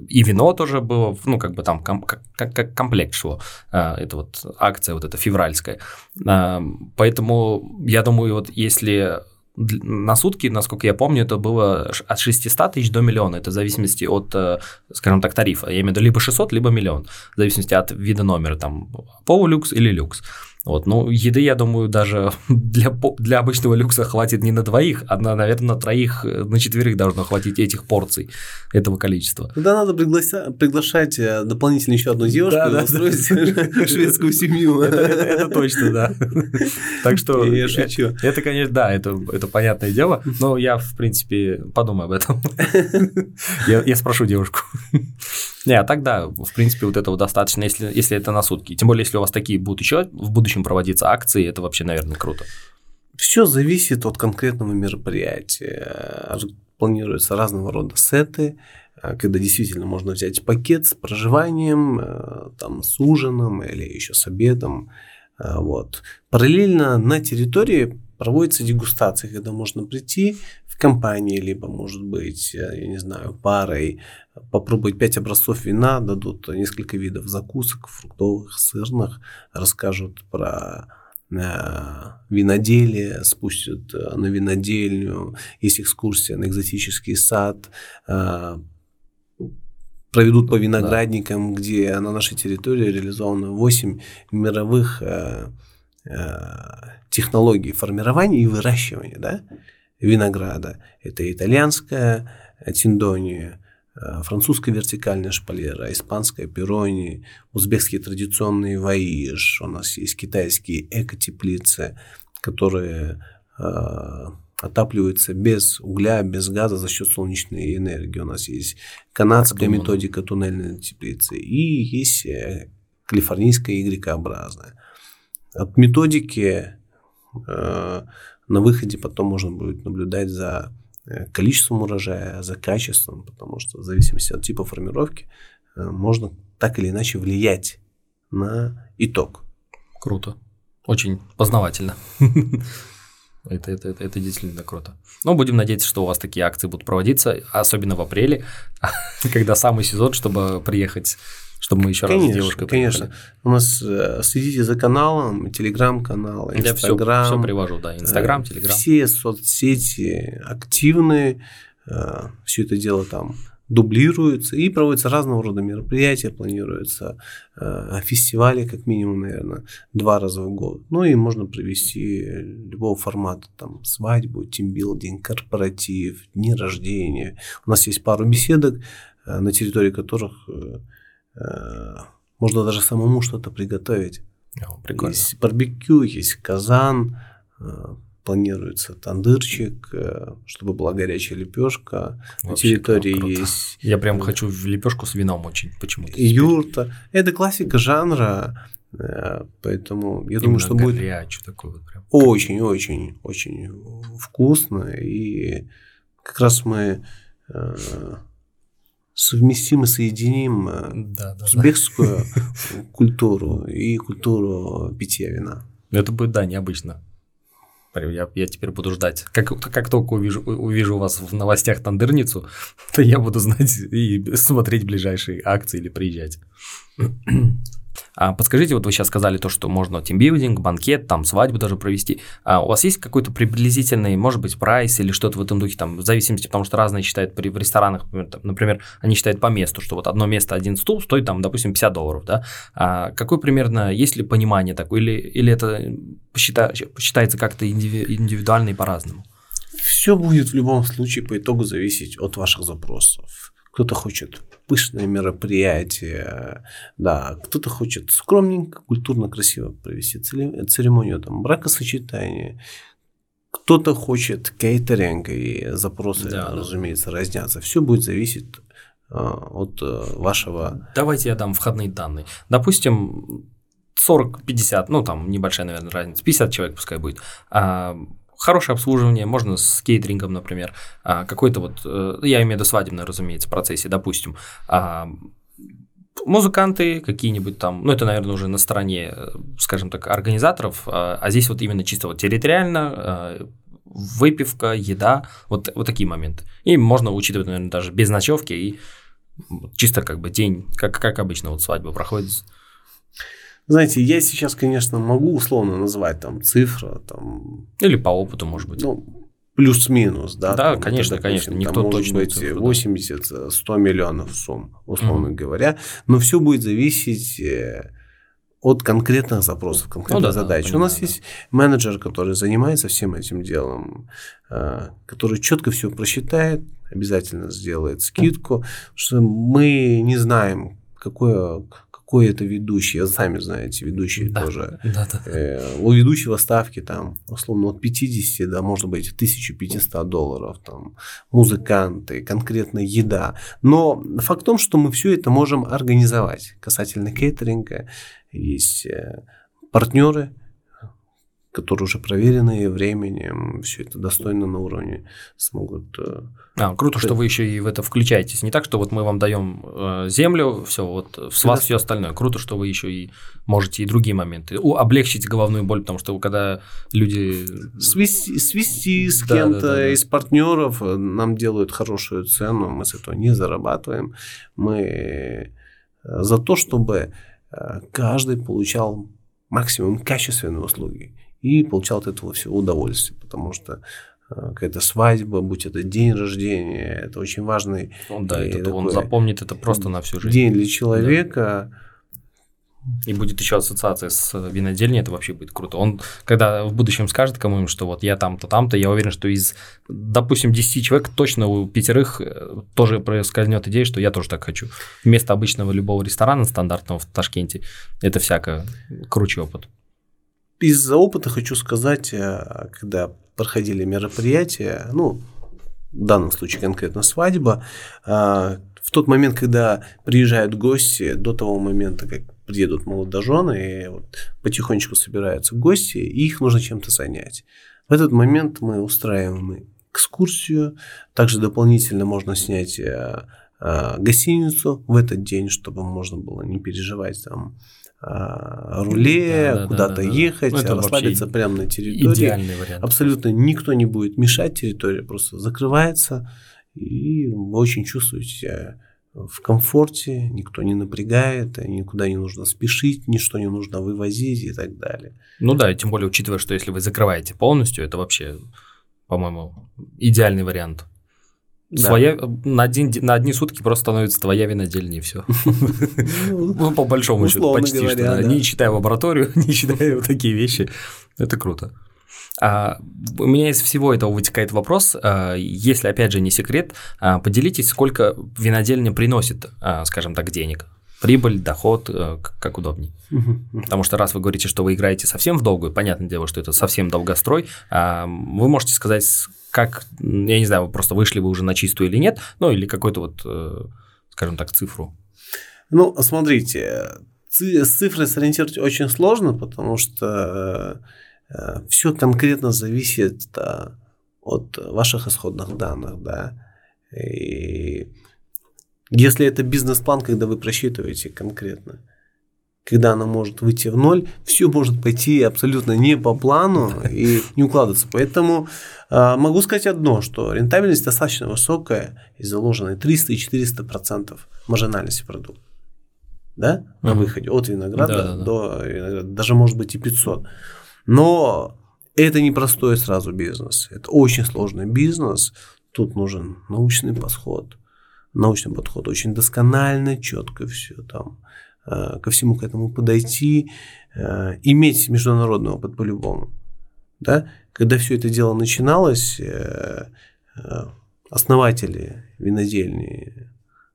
и вино тоже было, ну, как бы там ком, как, как комплект шло. А, это вот акция вот эта февральская. Поэтому я думаю, вот если на сутки, насколько я помню, это было от 600 тысяч до миллиона. Это в зависимости от, э, скажем так, тарифа. Я имею в виду либо 600, либо миллион. В зависимости от вида номера, там, полулюкс или люкс. Вот, ну, еды, я думаю, даже <laughs> для, для обычного люкса хватит не на двоих, а, на, наверное, на троих, э, на четверых должно хватить этих порций, этого количества. Тогда надо приглася- приглашать э, дополнительно еще одну девушку да, да, устроить да. <laughs> шведскую семью. <laughs> Это, это, это точно, да. Так что... Я шучу. Это, конечно, да, это, это понятное дело, но я, в принципе, подумаю об этом. Я, я спрошу девушку. Не, а так да, в принципе, вот этого достаточно, если, если это на сутки. Тем более, если у вас такие будут еще в будущем проводиться акции, это вообще, наверное, круто. Все зависит от конкретного мероприятия. Планируются разного рода сеты, когда действительно можно взять пакет с проживанием, э, там, с ужином или еще с обедом. Э, вот. Параллельно на территории проводится дегустация, когда можно прийти в компании, либо, может быть, э, я не знаю, парой, попробовать 5 образцов вина, дадут несколько видов закусок, фруктовых, сырных, расскажут про э, виноделие, спустят э, на винодельню, есть экскурсия на экзотический сад, проведут по виноградникам, да. где на нашей территории реализовано 8 мировых э, э, технологий формирования и выращивания да, винограда. Это итальянская тиндония, э, французская вертикальная шпалера, испанская перони, узбекские традиционные ваиш, у нас есть китайские экотеплицы, которые э, отапливаются без угля, без газа за счет солнечной энергии. У нас есть канадская методика туннельной теплицы и есть э, калифорнийская Y-образная. От методики э, на выходе потом можно будет наблюдать за э, количеством урожая, за качеством, потому что в зависимости от типа формировки можно так или иначе влиять на итог. Круто. Очень познавательно. <laughs> Это, это, это, это действительно круто. Но будем надеяться, что у вас такие акции будут проводиться, особенно в апреле, <laughs> когда самый сезон, чтобы приехать, чтобы мы еще конечно, раз с девушкой Конечно, приехали. У нас э, следите за каналом, телеграм-канал, инстаграм. Я все, все привожу, да, инстаграм, э, телеграм. Все соцсети активны, э, все это дело там дублируется и проводятся разного рода мероприятия, планируются э, фестивали как минимум, наверное, два раза в год. Ну и можно провести любого формата, там свадьбу, тимбилдинг, корпоратив, дни рождения. У нас есть пару беседок, э, на территории которых э можно даже самому что-то приготовить. О, прикольно. Есть барбекю, есть казан, э, планируется тандырчик, э, чтобы была горячая лепешка. На территории круто. есть. Я прям хочу в лепешку с вином очень почему-то. Юрта. Это классика жанра. Э, поэтому я Именно думаю, что будет такой вот прям. очень, очень, очень вкусно. И как раз мы э, совместим и соединим да, да, узбекскую да. <laughs> культуру и культуру питья вина. Это будет, да, необычно. Я, я теперь буду ждать. Как, как только увижу, увижу вас в новостях Тандырницу, <laughs> то я буду знать и смотреть ближайшие акции или приезжать. <clears throat> А подскажите, вот вы сейчас сказали то, что можно тимбилдинг, банкет, там свадьбу даже провести. А у вас есть какой-то приблизительный, может быть, прайс или что-то в этом духе, там, в зависимости, потому что разные считают при, в ресторанах, например, там, например, они считают по месту, что вот одно место, один стул стоит, там, допустим, 50 долларов, да? А какое примерно, есть ли понимание такое, или, или это посчита, посчитается как-то индивидуально и по-разному? Все будет в любом случае по итогу зависеть от ваших запросов. Кто-то хочет пышное мероприятие, да, кто-то хочет скромненько, культурно, красиво провести церемонию там бракосочетания, кто-то хочет кейтеринг и запросы, да, разумеется, да. разнятся. Все будет зависеть а, от э, вашего... Давайте я дам входные данные. Допустим, 40-50, ну там небольшая, наверное, разница, 50 человек пускай будет. А, хорошее обслуживание, можно с кейтерингом, например, а, какой-то вот, э, я имею в виду свадебное, разумеется, процессе, допустим, а, музыканты какие-нибудь там, ну это, наверное, уже на стороне, э, скажем так, организаторов, а, а здесь вот именно чисто вот территориально, выпивка, еда, вот, вот такие моменты. И можно учитывать, наверное, даже без ночевки и чисто как бы день, как, как обычно вот свадьба проходит знаете, я сейчас, конечно, могу условно назвать там цифру, там... Или по опыту, может быть. Ну, плюс-минус, да. Да, там, конечно, это, допустим, конечно, никто там, точно быть 80-100 миллионов сумм, условно mm-hmm. говоря, но все будет зависеть э, от конкретных запросов, конкретных ну, да, задач. Да, У нас да. есть менеджер, который занимается всем этим делом, э, который четко все просчитает, обязательно сделает скидку, что мы не знаем, какое какой это ведущий. Сами знаете, ведущие да, тоже. Да, да. Э, у ведущего ставки там, условно, от 50 до, может быть, 1500 долларов. Там, музыканты, конкретно еда. Но факт в том, что мы все это можем организовать. Касательно кейтеринга есть э, партнеры, которые уже проверенные временем, все это достойно на уровне смогут. Э, а, круто, что вы еще и в это включаетесь. Не так, что вот мы вам даем э, землю, все, вот с вас все остальное. Круто, что вы еще и можете и другие моменты. У, облегчить головную боль, потому что когда люди. Свести, свести с да, кем-то да, да, да. из партнеров э, нам делают хорошую цену, мы с этого не зарабатываем. Мы за то, чтобы каждый получал максимум качественной услуги и получал от этого всего удовольствие, потому что э, какая-то свадьба, будь это день рождения, это очень важный. Он, да, это, он запомнит это просто на всю жизнь. День для человека. Да и будет еще ассоциация с винодельней, это вообще будет круто. Он, когда в будущем скажет кому-нибудь, что вот я там-то, там-то, я уверен, что из, допустим, 10 человек точно у пятерых э, тоже проскользнет идея, что я тоже так хочу. Вместо обычного любого ресторана стандартного в Ташкенте это всяко круче опыт. Из-за опыта хочу сказать, э, когда проходили мероприятия, ну, в данном случае конкретно свадьба, э, в тот момент, когда приезжают гости, до того момента, как приедут молодожены, и вот потихонечку собираются гости, и их нужно чем-то занять. В этот момент мы устраиваем экскурсию, также дополнительно можно снять э, гостиницу в этот день, чтобы можно было не переживать там руле, да, куда-то да, да, ехать, ну, расслабиться прямо на территории. Идеальный вариант. Абсолютно никто не будет мешать, территория просто закрывается, и вы очень чувствуете себя в комфорте, никто не напрягает, никуда не нужно спешить, ничто не нужно вывозить и так далее. Ну да, тем более учитывая, что если вы закрываете полностью, это вообще, по-моему, идеальный вариант. Да. Своя, на, один, на одни сутки просто становится твоя винодельня и все. Ну, по большому счету, почти что. Не читая лабораторию, <laughs> не читая вот такие вещи. Это круто. А, у меня из всего этого вытекает вопрос, а, если, опять же, не секрет, а, поделитесь, сколько винодельня приносит, а, скажем так, денег. Прибыль, доход, а, как удобней. Потому что раз вы говорите, что вы играете совсем в долгую, понятное дело, что это совсем долгострой, а, вы можете сказать, как, я не знаю, вы просто вышли вы уже на чистую или нет, ну или какой-то вот, э, скажем так, цифру. Ну, смотрите, с цифрой сориентировать очень сложно, потому что Э, Все конкретно зависит от ваших исходных данных, да. И если это бизнес-план, когда вы просчитываете конкретно, когда она может выйти в ноль, все может пойти абсолютно не по плану и не укладываться. Поэтому э, могу сказать одно, что рентабельность достаточно высокая и заложена 300 и 400 процентов маржинальности продукта. Да, на выходе от винограда да, да, да. до винограда, даже может быть и 500. Но это не простой сразу бизнес. Это очень сложный бизнес. Тут нужен научный подход. Научный подход очень досконально, четко все там э, ко всему к этому подойти, э, иметь международный опыт по-любому. Да? Когда все это дело начиналось, э, основатели винодельни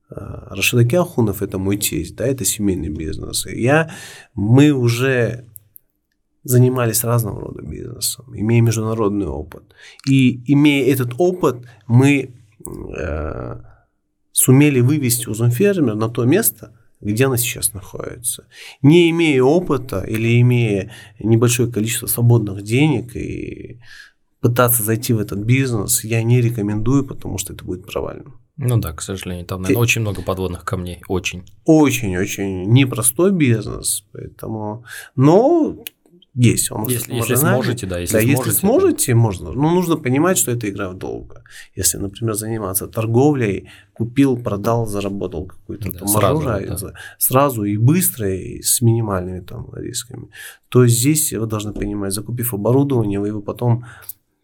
Рашидаки Ахунов, это мой тесть, да, это семейный бизнес. И я, мы уже занимались разного рода бизнесом, имея международный опыт. И имея этот опыт, мы сумели вывести узунфермер на то место, где она сейчас находится. Не имея опыта или имея небольшое количество свободных денег и пытаться зайти в этот бизнес, я не рекомендую, потому что это будет провальным. Ну да, к сожалению, там, наверное, Ты... очень много подводных камней, очень. Очень-очень непростой бизнес, поэтому, но есть. Он если, если сможете, да, если да, сможете. Если сможете, можно. Но нужно понимать, что это игра долго. Если, например, заниматься торговлей, купил, продал, заработал какую-то да, там сразу, маржу, да. сразу и быстро, и с минимальными там рисками, то здесь вы должны понимать, закупив оборудование, вы его потом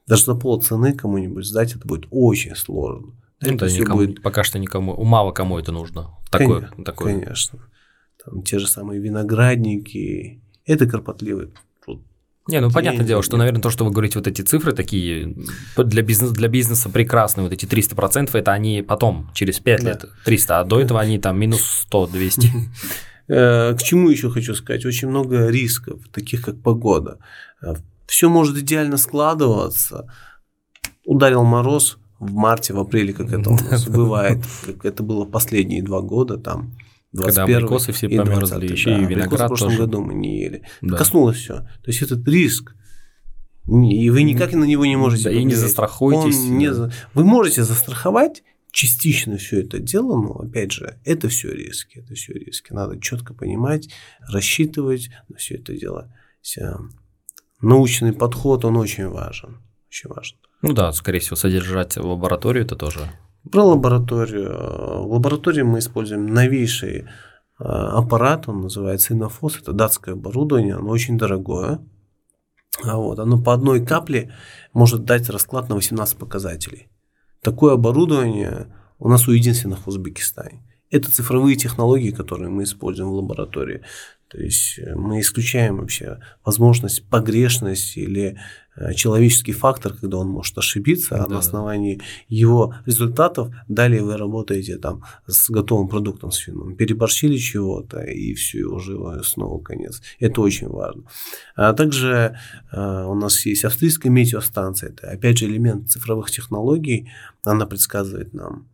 даже за пол цены кому-нибудь сдать, это будет очень сложно. Ну, это никому, будет... пока что никому, мало кому это нужно. Такое, конечно, такое. конечно. Там те же самые виноградники, это кропотливый не, ну понятное дело, что, наверное, то, что вы говорите, вот эти цифры такие для бизнеса, для бизнеса прекрасные, вот эти 300%, это они потом, через 5 да. лет 300, а до этого они там минус 100, 200. <laughs> Э, к чему еще хочу сказать? Очень много рисков, таких как погода. Э, Все может идеально складываться. Ударил мороз в марте, в апреле, как это у <laughs> нас бывает, как это было последние два года, там когда абрикосы все померзли, еще да, и виноград в прошлом тоже. году мы не ели. Да. Коснулось все. То есть этот риск, и вы никак на него не можете. Да, и не застрахуйтесь. не за... Вы можете застраховать частично все это дело, но опять же, это все риски, это все риски. Надо четко понимать, рассчитывать на все это дело. Научный подход, он очень важен. Очень важен. Ну да, скорее всего, содержать лабораторию это тоже про лабораторию. В лаборатории мы используем новейший а, аппарат, он называется Innophos, это датское оборудование, оно очень дорогое. А вот, оно по одной капле может дать расклад на 18 показателей. Такое оборудование у нас у единственных в Узбекистане. Это цифровые технологии, которые мы используем в лаборатории. То есть э, мы исключаем вообще возможность погрешности или э, человеческий фактор, когда он может ошибиться, а да. на основании его результатов далее вы работаете там с готовым продуктом с финном. Переборщили чего-то, и все, и уже снова конец. Это очень важно. А также э, у нас есть австрийская метеостанция, это опять же элемент цифровых технологий, она предсказывает нам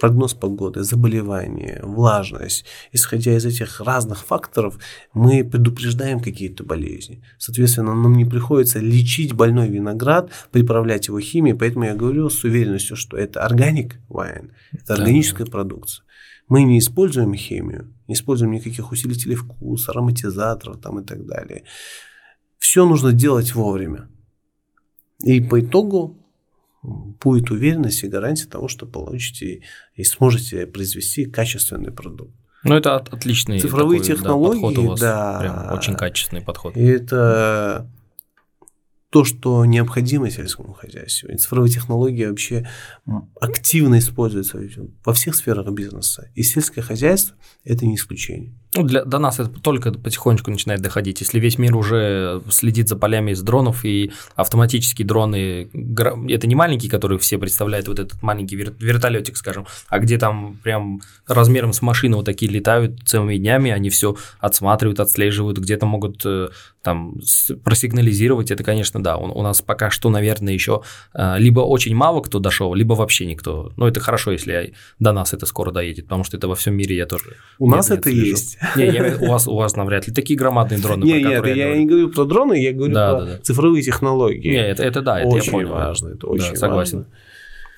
прогноз погоды, заболевания, влажность. Исходя из этих разных факторов, мы предупреждаем какие-то болезни. Соответственно, нам не приходится лечить больной виноград, приправлять его химией, поэтому я говорю с уверенностью, что это органик wine, это органическая да. продукция. Мы не используем химию, не используем никаких усилителей вкуса, ароматизаторов там и так далее. Все нужно делать вовремя. И по итогу будет уверенность и гарантия того, что получите и сможете произвести качественный продукт. Ну, это отличный цифровые такой, технологии, да, подход у вас, да, прям очень качественный подход. И это то, что необходимо сельскому хозяйству. И цифровые технологии вообще активно используются во всех сферах бизнеса. И сельское хозяйство – это не исключение. Ну, для, до нас это только потихонечку начинает доходить. Если весь мир уже следит за полями из дронов, и автоматические дроны, это не маленькие, которые все представляют, вот этот маленький вертолетик, скажем, а где там прям размером с машины вот такие летают целыми днями, они все отсматривают, отслеживают, где-то могут э, там просигнализировать, это, конечно, да, у, у нас пока что, наверное, еще э, либо очень мало кто дошел, либо вообще никто. Но это хорошо, если до нас это скоро доедет, потому что это во всем мире я тоже. У нас это есть. Не, я, у вас у вас навряд ли такие громадные дроны. Не, нет, я, я не говорю про дроны, я говорю да, про да, да. цифровые технологии. Не, это, это да, это очень я понял. важно, это очень да, согласен. Важно.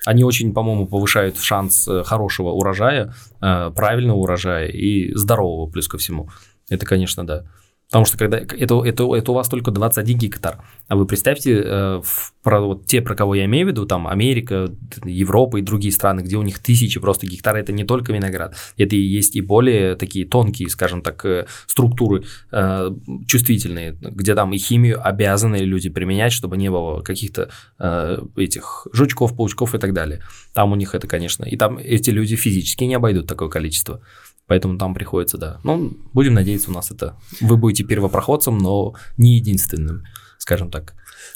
Они очень, по-моему, повышают шанс э, хорошего урожая, э, правильного урожая и здорового плюс ко всему. Это, конечно, да. Потому что когда это, это, это у вас только 21 гектар. А вы представьте, э, про вот те, про кого я имею в виду, там Америка, Европа и другие страны, где у них тысячи просто гектар, это не только виноград. Это и есть и более такие тонкие, скажем так, э, структуры э, чувствительные, где там и химию обязаны люди применять, чтобы не было каких-то э, этих жучков, паучков и так далее. Там у них это, конечно, и там эти люди физически не обойдут такое количество. Поэтому там приходится, да. Ну, будем надеяться, у нас это... Вы будете первопроходцем, но не единственным, скажем так.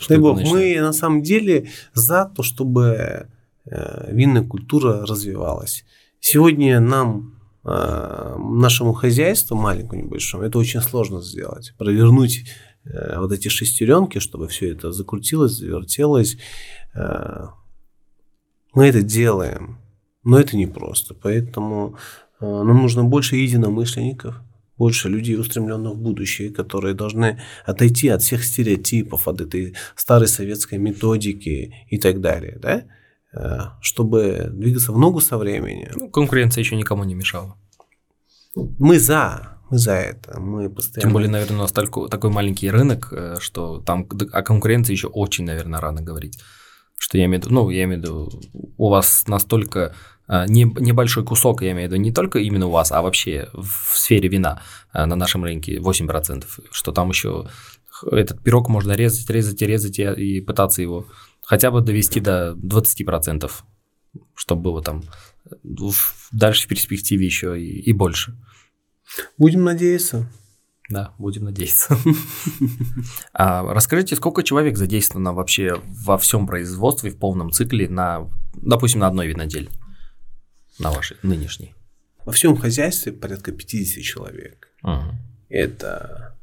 Дай бог, мы на самом деле за то, чтобы э, винная культура развивалась. Сегодня нам, э, нашему хозяйству, маленькому, небольшому, это очень сложно сделать. Провернуть э, вот эти шестеренки, чтобы все это закрутилось, завертелось. Мы это делаем, но это непросто. Поэтому нам нужно больше единомышленников, больше людей, устремленных в будущее, которые должны отойти от всех стереотипов, от этой старой советской методики и так далее, да? Э, чтобы двигаться в ногу со временем. Ну, конкуренция еще никому не мешала. Мы за, мы за это, мы постоянно. Тем более, наверное, у нас только, такой маленький рынок, э, что там о конкуренции еще очень, наверное, рано говорить. Что я имею в виду, ну, я имею в виду, у вас настолько а, не, небольшой кусок, я имею в виду, не только именно у вас, а вообще в сфере вина а, на нашем рынке 8%, что там еще этот пирог можно резать, резать и резать и, пытаться его хотя бы довести до 20%, чтобы было там дальше в перспективе еще и, и больше. Будем надеяться. Да, будем надеяться. <laughs> а, расскажите, сколько человек задействовано вообще во всем производстве в полном цикле на, допустим, на одной виноделе? на вашей нынешней? Во всем хозяйстве порядка 50 человек. Угу. Это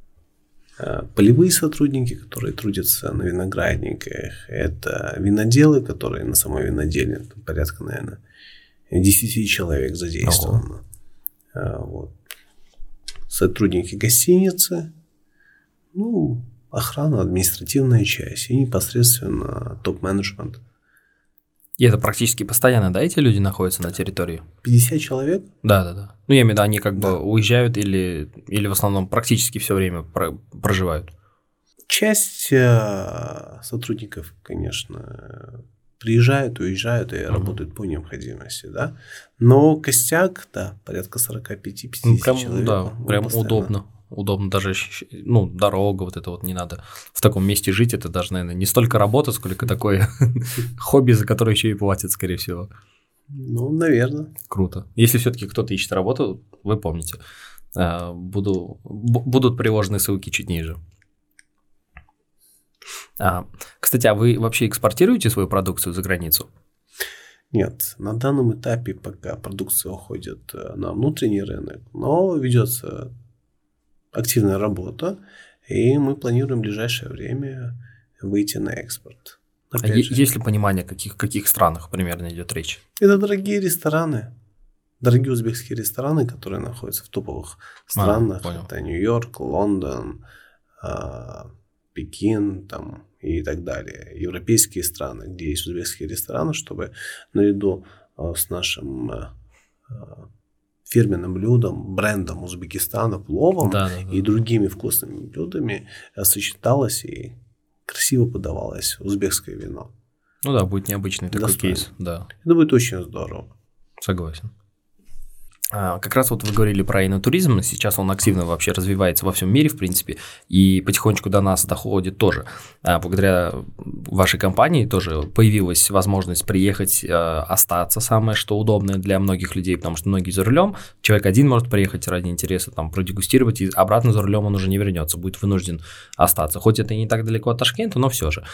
э, полевые сотрудники, которые трудятся на виноградниках, это виноделы, которые на самой винодельне, порядка, наверное, 10 человек задействовано. Ого. Вот. Сотрудники гостиницы, ну, охрана, административная часть и непосредственно топ-менеджмент – и это практически постоянно, да, эти люди находятся на территории? 50 человек? Да, да, да. Ну, я имею в виду, они как да. бы уезжают или, или в основном практически все время про- проживают? Часть э, сотрудников, конечно, приезжают, уезжают и угу. работают по необходимости, да. Но костяк, да, порядка 45-50 ну, прям, человек. Да, прям постоянно. удобно. удобно даже, ну, дорога вот это вот не надо в таком месте жить, это даже, наверное, не столько работа, сколько такое <laughs> хобби, за которое еще и платят, скорее всего. Ну, наверное. Круто. Если все-таки кто-то ищет работу, вы помните, э, буду, будут приложены ссылки чуть ниже. А, кстати, а вы вообще экспортируете свою продукцию за границу? Нет, на данном этапе пока продукция уходит э, на внутренний рынок, но ведется активная работа, и мы планируем в ближайшее время выйти на экспорт. Опять а же. есть ли понимание, каких, каких странах примерно идет речь? Это дорогие рестораны. Дорогие узбекские рестораны, которые находятся в топовых а, странах. А, это Нью-Йорк, Лондон, а, Пекин там, и так далее. Европейские страны, где есть узбекские рестораны, чтобы наряду а, с нашим фирменным блюдом, брендом Узбекистана, пловом да, да, да. и другими вкусными блюдами сочеталось и красиво подавалось узбекское вино. Ну да, будет необычный такой Достойно. кейс, да. Это будет очень здорово. Согласен. А, как раз вот вы говорили про инотуризм, сейчас он активно вообще развивается во всем мире, в принципе, и потихонечку до нас доходит тоже. А, благодаря вашей компании тоже появилась возможность приехать, а, остаться, самое что удобное для многих людей, потому что многие за рулем, человек один может приехать ради интереса, там, продегустировать, и обратно за рулем он уже не вернется, будет вынужден остаться. Хоть это и не так далеко от Ташкента, но все же.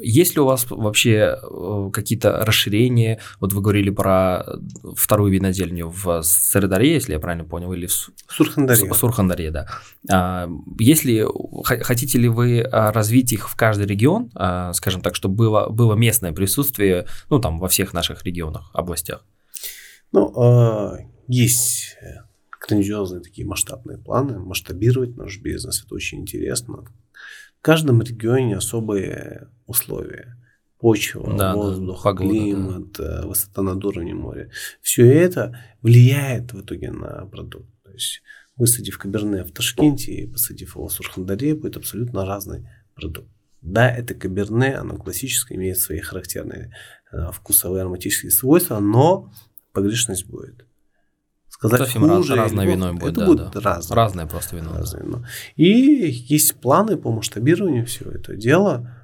Есть ли у вас вообще э, какие-то расширения, вот вы говорили про вторую винодельню в в Сырдарье, если я правильно понял, или в Сурхандаре. В Сурхандаре, да. А, если хотите ли вы а, развить их в каждый регион, а, скажем так, чтобы было, было местное присутствие, ну, там, во всех наших регионах, областях? Ну, есть грандиозные такие масштабные планы, масштабировать наш бизнес, это очень интересно. В каждом регионе особые условия почва, да, воздух, погода, климат, да. Э, высота над уровнем моря. Все это влияет в итоге на продукт. То есть высадив каберне в Ташкенте и посадив его в Сурхандаре, будет абсолютно разный продукт. Да, это каберне, оно классическое, имеет свои характерные э, вкусовые ароматические свойства, но погрешность будет. Сказать Совсем хуже, раз, разное вино будет, это да, будет да. разное. Разное просто вино. Разное да. вино. И есть планы по масштабированию всего этого дела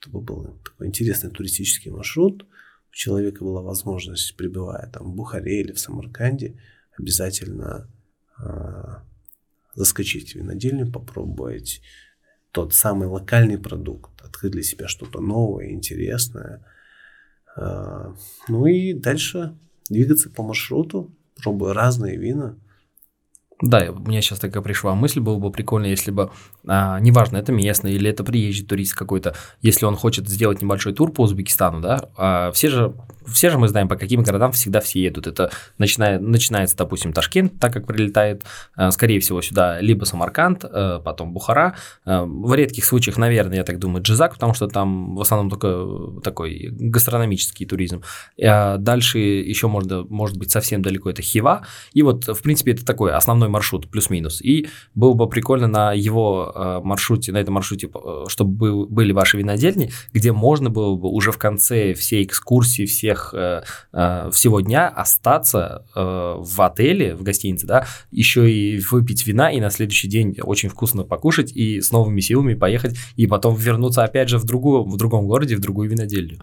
чтобы был такой интересный туристический маршрут, у человека была возможность, пребывая там в Бухаре или в Самарканде, обязательно э, заскочить в винодельню, попробовать тот самый локальный продукт, открыть для себя что-то новое, интересное. Э, ну и дальше двигаться по маршруту, пробуя разные вина – да, у меня сейчас такая пришла мысль, было бы прикольно, если бы, а, неважно, это местный или это приезжий турист какой-то, если он хочет сделать небольшой тур по Узбекистану, да, а все же, все же мы знаем, по каким городам всегда все едут. Это начиная, начинается, допустим, Ташкент, так как прилетает, а, скорее всего, сюда либо Самарканд, а, потом Бухара. А, в редких случаях, наверное, я так думаю, Джизак, потому что там в основном только такой гастрономический туризм. А дальше еще можно, может быть совсем далеко это Хива. И вот, в принципе, это такой основной маршрут, плюс-минус. И было бы прикольно на его э, маршруте, на этом маршруте, э, чтобы были ваши винодельни, где можно было бы уже в конце всей экскурсии, всех, э, всего дня остаться в отеле, в гостинице, да, еще и выпить вина, и на следующий день очень вкусно покушать, и с новыми силами поехать, и потом вернуться опять же в, другую, в другом городе, в другую винодельню.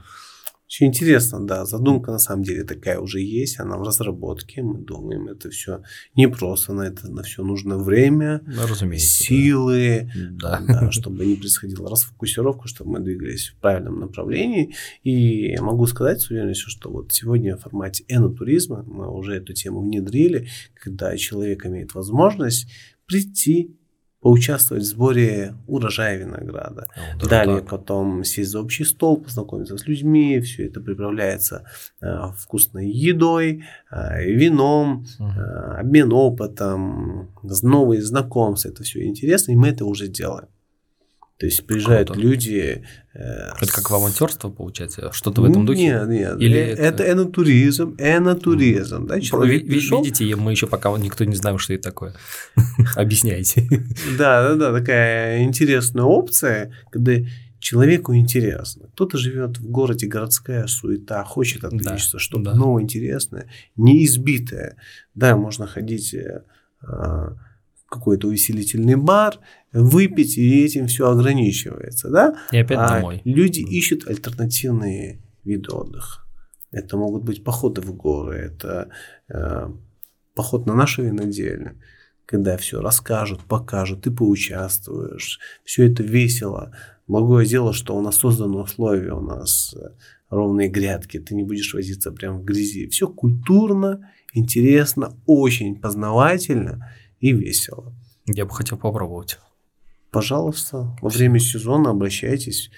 Очень интересно, да. Задумка на самом деле такая уже есть, она в разработке. Мы думаем, это все не просто, на это на все нужно время, ну, разумеется, силы, да. Да, чтобы не происходила расфокусировка, чтобы мы двигались в правильном направлении. И я могу сказать с уверенностью, что вот сегодня в формате энотуризма мы уже эту тему внедрили, когда человек имеет возможность прийти, поучаствовать в сборе урожая винограда. О, да, Далее так. потом сесть за общий стол, познакомиться с людьми, все это приправляется э, вкусной едой, э, вином, угу. э, обмен опытом, новые знакомства, это все интересно, и мы это уже делаем. То есть приезжают Круто. люди. Э, это как волонтерство получается, что-то в этом духе? Нет, нет. Или э, это, это энотуризм, энотуризм. Да, человек Ви- пришел... Видите, мы еще пока никто не знаем, что это такое. <laughs> Объясняйте. Да, да, да, такая интересная опция, когда человеку интересно. Кто-то живет в городе, городская суета, хочет отвлечься, да, что-то да. новое, интересное, неизбитое. Да, можно ходить э, какой-то увеселительный бар, выпить, и этим все ограничивается, да? И опять а домой. Люди ищут альтернативные виды отдыха. Это могут быть походы в горы, это э, поход на нашу винодельню, когда все расскажут, покажут, ты поучаствуешь, все это весело. Благое дело, что у нас созданы условия, у нас ровные грядки, ты не будешь возиться прямо в грязи. Все культурно, интересно, очень познавательно и весело. Я бы хотел попробовать. Пожалуйста, во время сезона обращайтесь.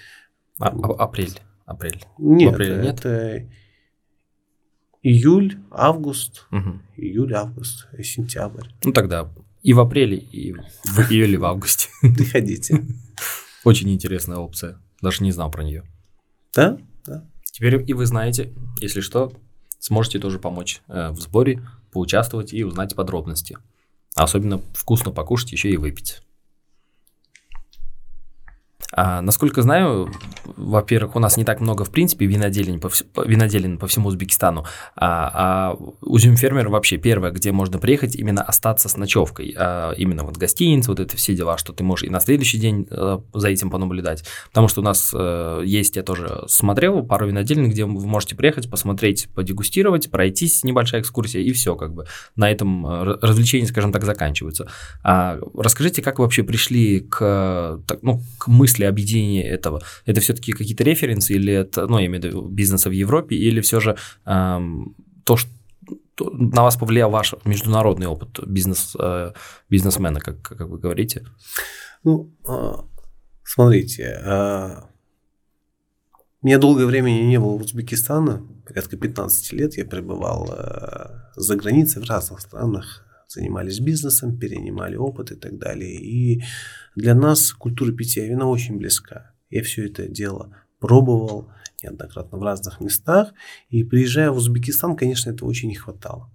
А, а, апрель. Апрель. Нет, апреле нет? это июль, август, Мгм. июль, август, и сентябрь. Ну тогда и в апреле, и в июле, в августе. Приходите. Очень интересная опция. Даже не знал про нее. Да? Да. Теперь и вы знаете, если что, сможете тоже помочь э, в сборе, поучаствовать и узнать подробности. Особенно вкусно покушать, еще и выпить. А, насколько знаю, во-первых, у нас не так много, в принципе, виноделин по, вс- виноделин по всему Узбекистану, а, а Узюм фермер вообще первое, где можно приехать, именно остаться с ночевкой, а, именно вот гостиница, вот это все дела, что ты можешь и на следующий день э, за этим понаблюдать, потому что у нас э, есть, я тоже смотрел, пару виноделин, где вы можете приехать, посмотреть, подегустировать, пройтись, небольшая экскурсия, и все, как бы. На этом э, развлечения, скажем так, заканчиваются. А расскажите, как вы вообще пришли к, так, ну, к мысли объединения этого? Это все-таки какие-то референсы или это, ну, я имею в виду бизнеса в Европе, или все же эм, то, что то- на вас повлиял ваш международный опыт бизнес, э, бизнесмена, как, как вы говорите? Ну, а, смотрите, у меня долгое время не было в Узбекистана, порядка 15 лет я пребывал а, за границей в разных странах, занимались бизнесом, перенимали опыт и так далее. И для нас культура питья вина очень близка. Я все это дело пробовал неоднократно в разных местах. И приезжая в Узбекистан, конечно, этого очень не хватало.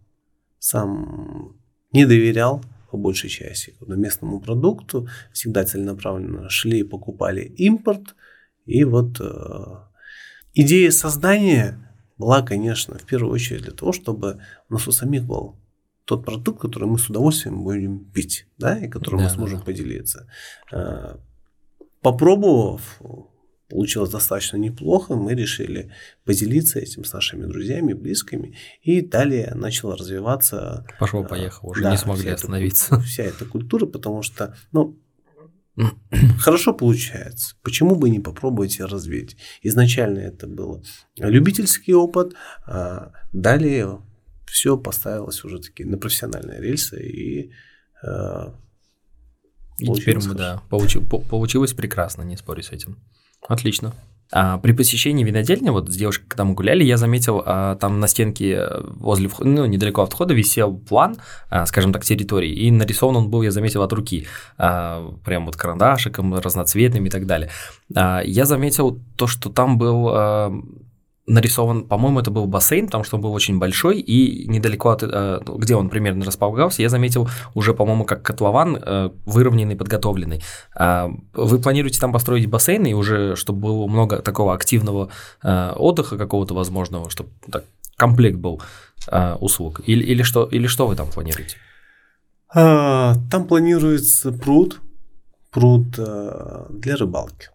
Сам не доверял по большей части местному продукту, всегда целенаправленно шли и покупали импорт. И вот э, идея создания была, конечно, в первую очередь для того, чтобы у нас у самих был тот продукт, который мы с удовольствием будем пить, да, и которым Да, мы сможем да. поделиться. Э, Попробовав, получилось достаточно неплохо, мы решили поделиться этим с нашими друзьями, близкими, и далее начала развиваться Пошел-поехал, уже да, не смогли вся эта остановиться. культура- <laughs> Вся эта культура, потому что, ну, <clears throat> хорошо получается. Почему бы не попробовать и развить? Изначально это был любительский опыт, а далее все поставилось уже такие на профессиональные рельсы и э, И теперь мы, да, получи- по- получилось прекрасно, не спорю с этим. Отлично. А, при посещении винодельни, вот с девушкой, когда мы гуляли, я заметил, а, там на стенке э, возле входа, ну, недалеко от входа висел план, а, скажем так, территории, и нарисован он был, я заметил, от руки, а, прям вот карандашиком, разноцветным и так далее. А, я заметил то, что там был а, нарисован, по-моему, это был бассейн, потому что он был очень большой, и недалеко от, э, где он примерно располагался, я заметил уже, по-моему, как котлован, э, выровненный, подготовленный. А Вы планируете там построить бассейн, и уже, чтобы было много такого активного э, отдыха какого-то возможного, чтобы так, комплект был услуг? Или, или, что, или что вы там планируете? А, Там планируется пруд, пруд для рыбалки.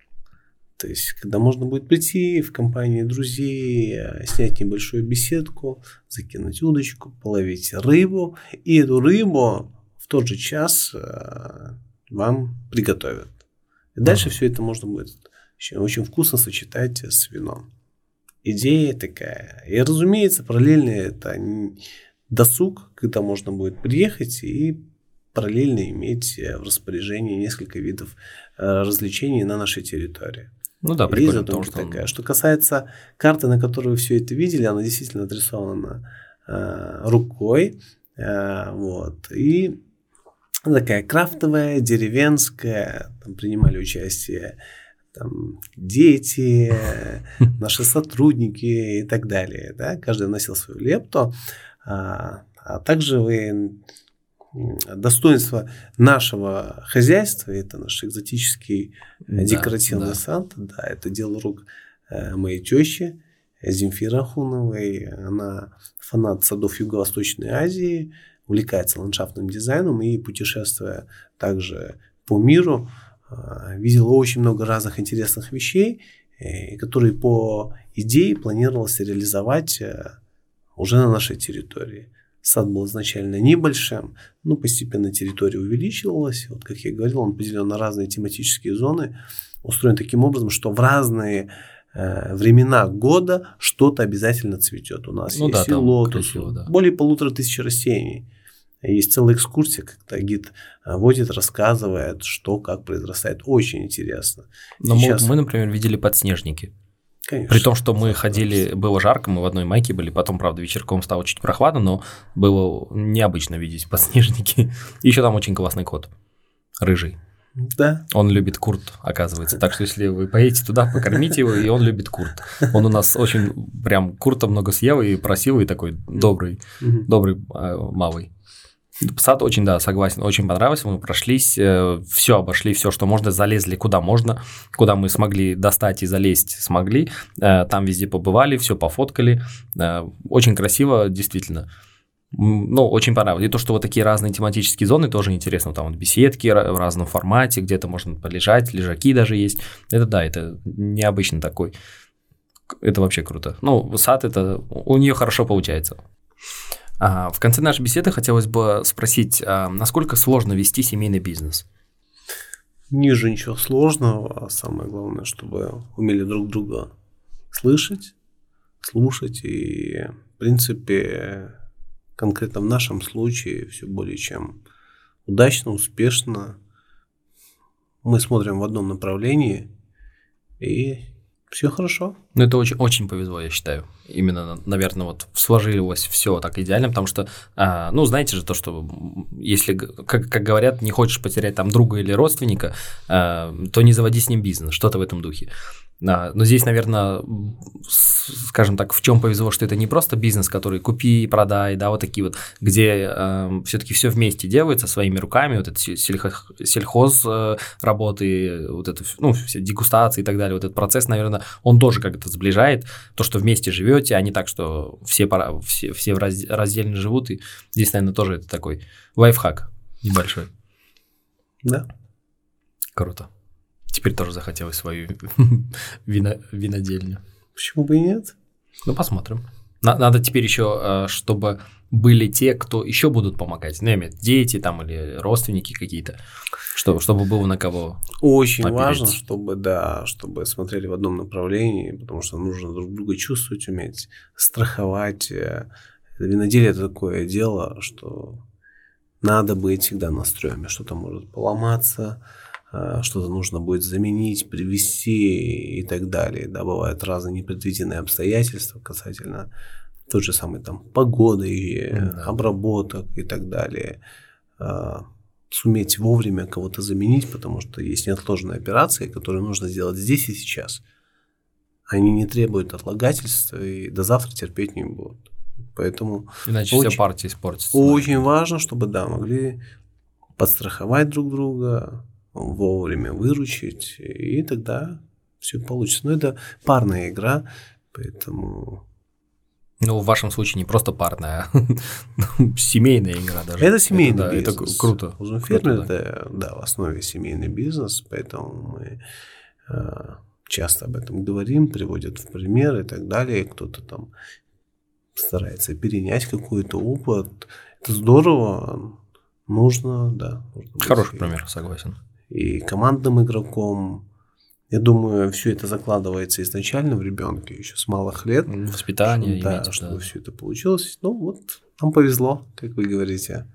То есть, когда можно будет прийти в компании друзей, э, снять небольшую беседку, закинуть удочку, половить рыбу, и эту рыбу в тот же час э, вам приготовят. И дальше Ага. все это можно будет очень, очень вкусно сочетать с вином. Идея такая. И, разумеется, параллельно это досуг, когда можно будет приехать и параллельно иметь э, в распоряжении несколько видов развлечений на нашей территории. Ну да, прикольно, потому что... такая. Что касается карты, на которой вы все это видели, она действительно отрисована э, рукой. э, вот. И такая крафтовая, деревенская. Там принимали участие там, дети, <laughs> наши сотрудники и так далее. Да? Каждый вносил свою лепту. А, а также вы достоинство нашего хозяйства, это наш экзотический э, Да, декоративный да. сад, да, это дело рук э, моей тещи Земфиры Ахуновой. Она фанат садов Юго-Восточной Азии, увлекается ландшафтным дизайном и путешествуя также по миру, а, видел очень много разных интересных вещей, э, которые по идее планировалось реализовать э, уже на нашей территории. Сад был изначально небольшим, но постепенно территория увеличивалась. Вот, как я говорил, он поделен на разные тематические зоны, устроен таким образом, что в разные э, времена года что-то обязательно цветет. У нас ну, есть да, и лотос, да. более полутора тысяч растений. Есть целая экскурсия, когда гид э, водит, рассказывает, что, как произрастает. Очень интересно. Но Сейчас... мы, например, видели подснежники. Конечно. При том, что мы ходили, было жарко, мы в одной майке были, потом, правда, вечерком стало чуть прохладно, но было необычно видеть подснежники. <laughs> Еще там очень классный кот, рыжий. Да. Он любит курт, оказывается. Так что если вы поедете туда, покормите его, и он любит курт. Он у нас очень прям курта много съел и просил, и такой добрый, добрый э, малый. Сад очень, да, согласен, очень понравился. Мы прошлись, э, все обошли, все, что можно, залезли куда можно, куда мы смогли достать и залезть, смогли. Э, там везде побывали, все пофоткали. Э, очень красиво, действительно. Ну, очень понравилось. И то, что вот такие разные тематические зоны тоже интересно. Там вот беседки в разном формате, где-то можно полежать, лежаки даже есть. Это да, это необычно такой. Это вообще круто. Ну, сад это у нее хорошо получается. А, в конце нашей беседы хотелось бы спросить, а, насколько сложно вести семейный бизнес? Ниже ничего сложного, а самое главное, чтобы умели друг друга слышать, слушать и, в принципе, конкретно в нашем случае все более чем удачно, успешно. Мы смотрим в одном направлении и все хорошо. Ну, это очень, очень повезло, я считаю. Именно, наверное, вот сложилось все так идеально, потому что, а, ну, знаете же то, что если, как, как говорят, не хочешь потерять там друга или родственника, а, то не заводи с ним бизнес, что-то в этом духе. Да, но здесь, наверное, скажем так, в чем повезло, что это не просто бизнес, который купи и продай, да, вот такие вот, где э, эм, все-таки все вместе делается своими руками, вот это сельхоз, сельхоз э, работы, вот это, ну, все дегустации и так далее, вот этот процесс, наверное, он тоже как-то сближает то, что вместе живете, а не так, что все, пора, все, все раздельно живут, и здесь, наверное, тоже это такой лайфхак небольшой. Да. Круто. Теперь тоже захотелось свою <laughs> вино, винодельню. Почему бы и нет? Ну, посмотрим. Надо теперь еще, э, чтобы были те, кто еще будут помогать. Ну, я имею в виду, дети там или родственники какие-то, чтобы, чтобы было на кого. Очень попереть. важно, чтобы, да, чтобы смотрели в одном направлении, потому что нужно друг друга чувствовать, уметь страховать. Э, виноделие – это такое дело, что надо быть всегда настроями, что-то может поломаться, что-то нужно будет заменить, привести и так далее. Да, бывают разные непредвиденные обстоятельства касательно той же самой там погоды, да. обработок и так далее. Э, суметь вовремя кого-то заменить, потому что есть неотложные операции, которые нужно сделать здесь и сейчас. Они не требуют отлагательства и до завтра терпеть не будут. Поэтому Иначе очень, вся партия испортится. Очень важно, чтобы да, могли подстраховать друг друга, вовремя выручить, и тогда все получится. Но это парная игра, поэтому... Ну, в вашем случае не просто парная, а <laughs> семейная игра даже. Это семейный это, бизнес. Да, это круто. Узунферм – это, да, в основе семейный бизнес, поэтому мы э, часто об этом говорим, приводят в пример и так далее. Кто-то там старается перенять какой-то опыт. Это здорово, нужно, да. Нужно Хороший пример, согласен и командным игроком. Я думаю, все это закладывается изначально в ребенке еще с малых лет. Воспитание. Что, да, чтобы да. все это получилось. Ну вот, нам повезло, как вы говорите.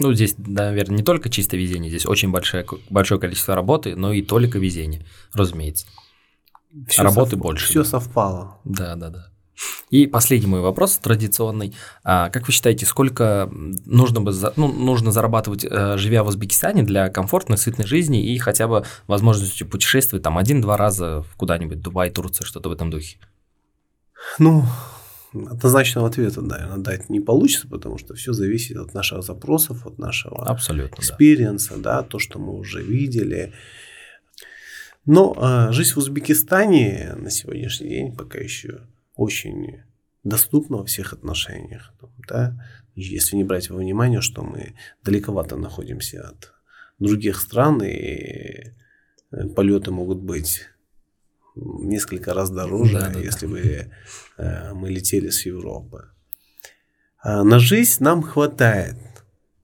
Ну, здесь, наверное, не только чисто везение, здесь очень большое, большое количество работы, но и только везение, разумеется. Все работы сов... больше. Все да. совпало. Да, да, да. И последний мой вопрос традиционный. А, как вы считаете, сколько нужно, бы за, ну, нужно зарабатывать, э, живя в Узбекистане, для комфортной, сытной жизни и хотя бы возможностью путешествовать там один-два раза куда-нибудь, Дубай, Турция, что-то в этом духе? Ну, однозначного ответа, наверное, дать не получится, потому что все зависит от наших запросов, от нашего Абсолютно, experience а, да. да, то, что мы уже видели. Но э, жизнь в Узбекистане на сегодняшний день пока еще очень доступно во всех отношениях. Да? Если не брать во внимание, что мы далековато находимся от других стран, и э, полеты могут быть несколько раз дороже, да, да, если да. бы э, мы летели с Европы. А на жизнь нам хватает.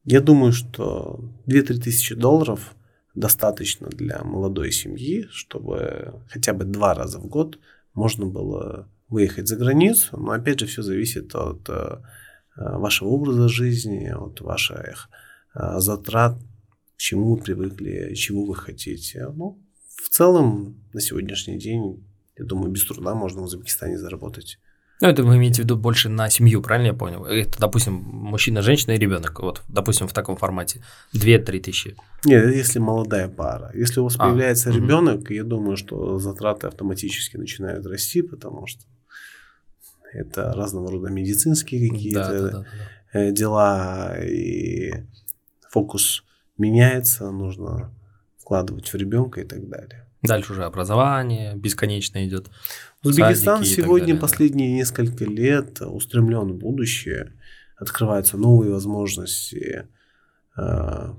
Я думаю, что 2-3 тысячи долларов достаточно для молодой семьи, чтобы хотя бы два раза в год можно было выехать за границу. Но опять же, все зависит от э, вашего образа жизни, от ваших э, затрат, к чему вы привыкли, чего вы хотите. Ну, в целом, на сегодняшний день, я думаю, без труда можно в Узбекистане заработать ну, это вы имеете в виду больше на семью, правильно я понял? Это, допустим, мужчина, женщина и ребенок. Вот, допустим, в таком формате. 2-3 тысячи. Нет, если молодая пара. Если у вас а, появляется угу. ребенок, я думаю, что затраты автоматически начинают расти, потому что это разного рода медицинские какие-то да, да. Э, дела, и фокус меняется, нужно вкладывать в ребенка и так далее. Дальше уже образование бесконечно идет. Узбекистан сегодня последние несколько лет устремлен в будущее, открываются новые возможности, э,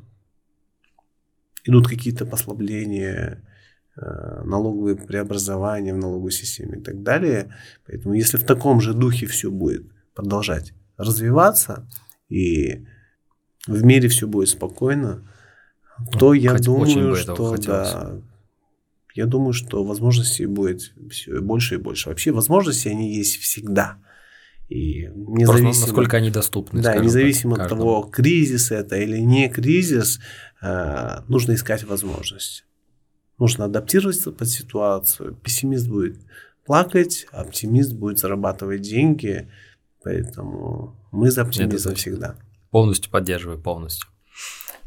идут какие-то послабления, налоговые преобразования в налоговой системе и так далее. Поэтому если в таком же духе все будет продолжать развиваться и в мире все будет спокойно, то ну, я думаю, что да, я думаю, что возможностей будет все больше и больше. Вообще возможности они есть всегда. И независимо, Просто насколько они доступны. Да, независимо так, от того, кризис это или не кризис, э, нужно искать возможность. Нужно адаптироваться под ситуацию. Пессимист будет плакать, оптимист будет зарабатывать деньги. Поэтому мы за оптимизм всегда. Полностью поддерживаю, полностью.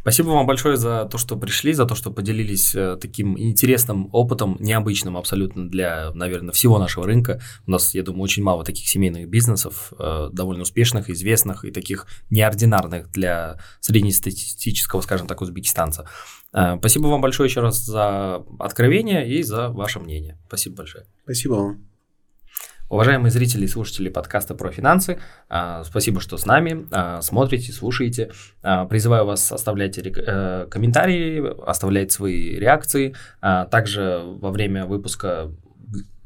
Спасибо вам большое за то, что пришли, за то, что поделились э, таким интересным опытом, необычным абсолютно для, наверное, всего нашего рынка. У нас, я думаю, очень мало таких семейных бизнесов, э, довольно успешных, известных и таких неординарных для среднестатистического, скажем так, узбекистанца. Э, спасибо вам большое еще раз за откровение и за ваше мнение. Спасибо большое. Спасибо вам. Уважаемые зрители и слушатели подкаста про финансы, а, спасибо, что с нами, а, смотрите, слушаете. А, призываю вас оставлять э, комментарии, оставлять свои реакции. Также во время выпуска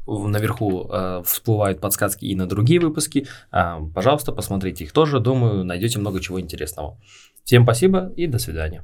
наверху всплывают подсказки и на другие выпуски. Пожалуйста, посмотрите их тоже. Думаю, найдете много чего интересного. Всем спасибо и до свидания.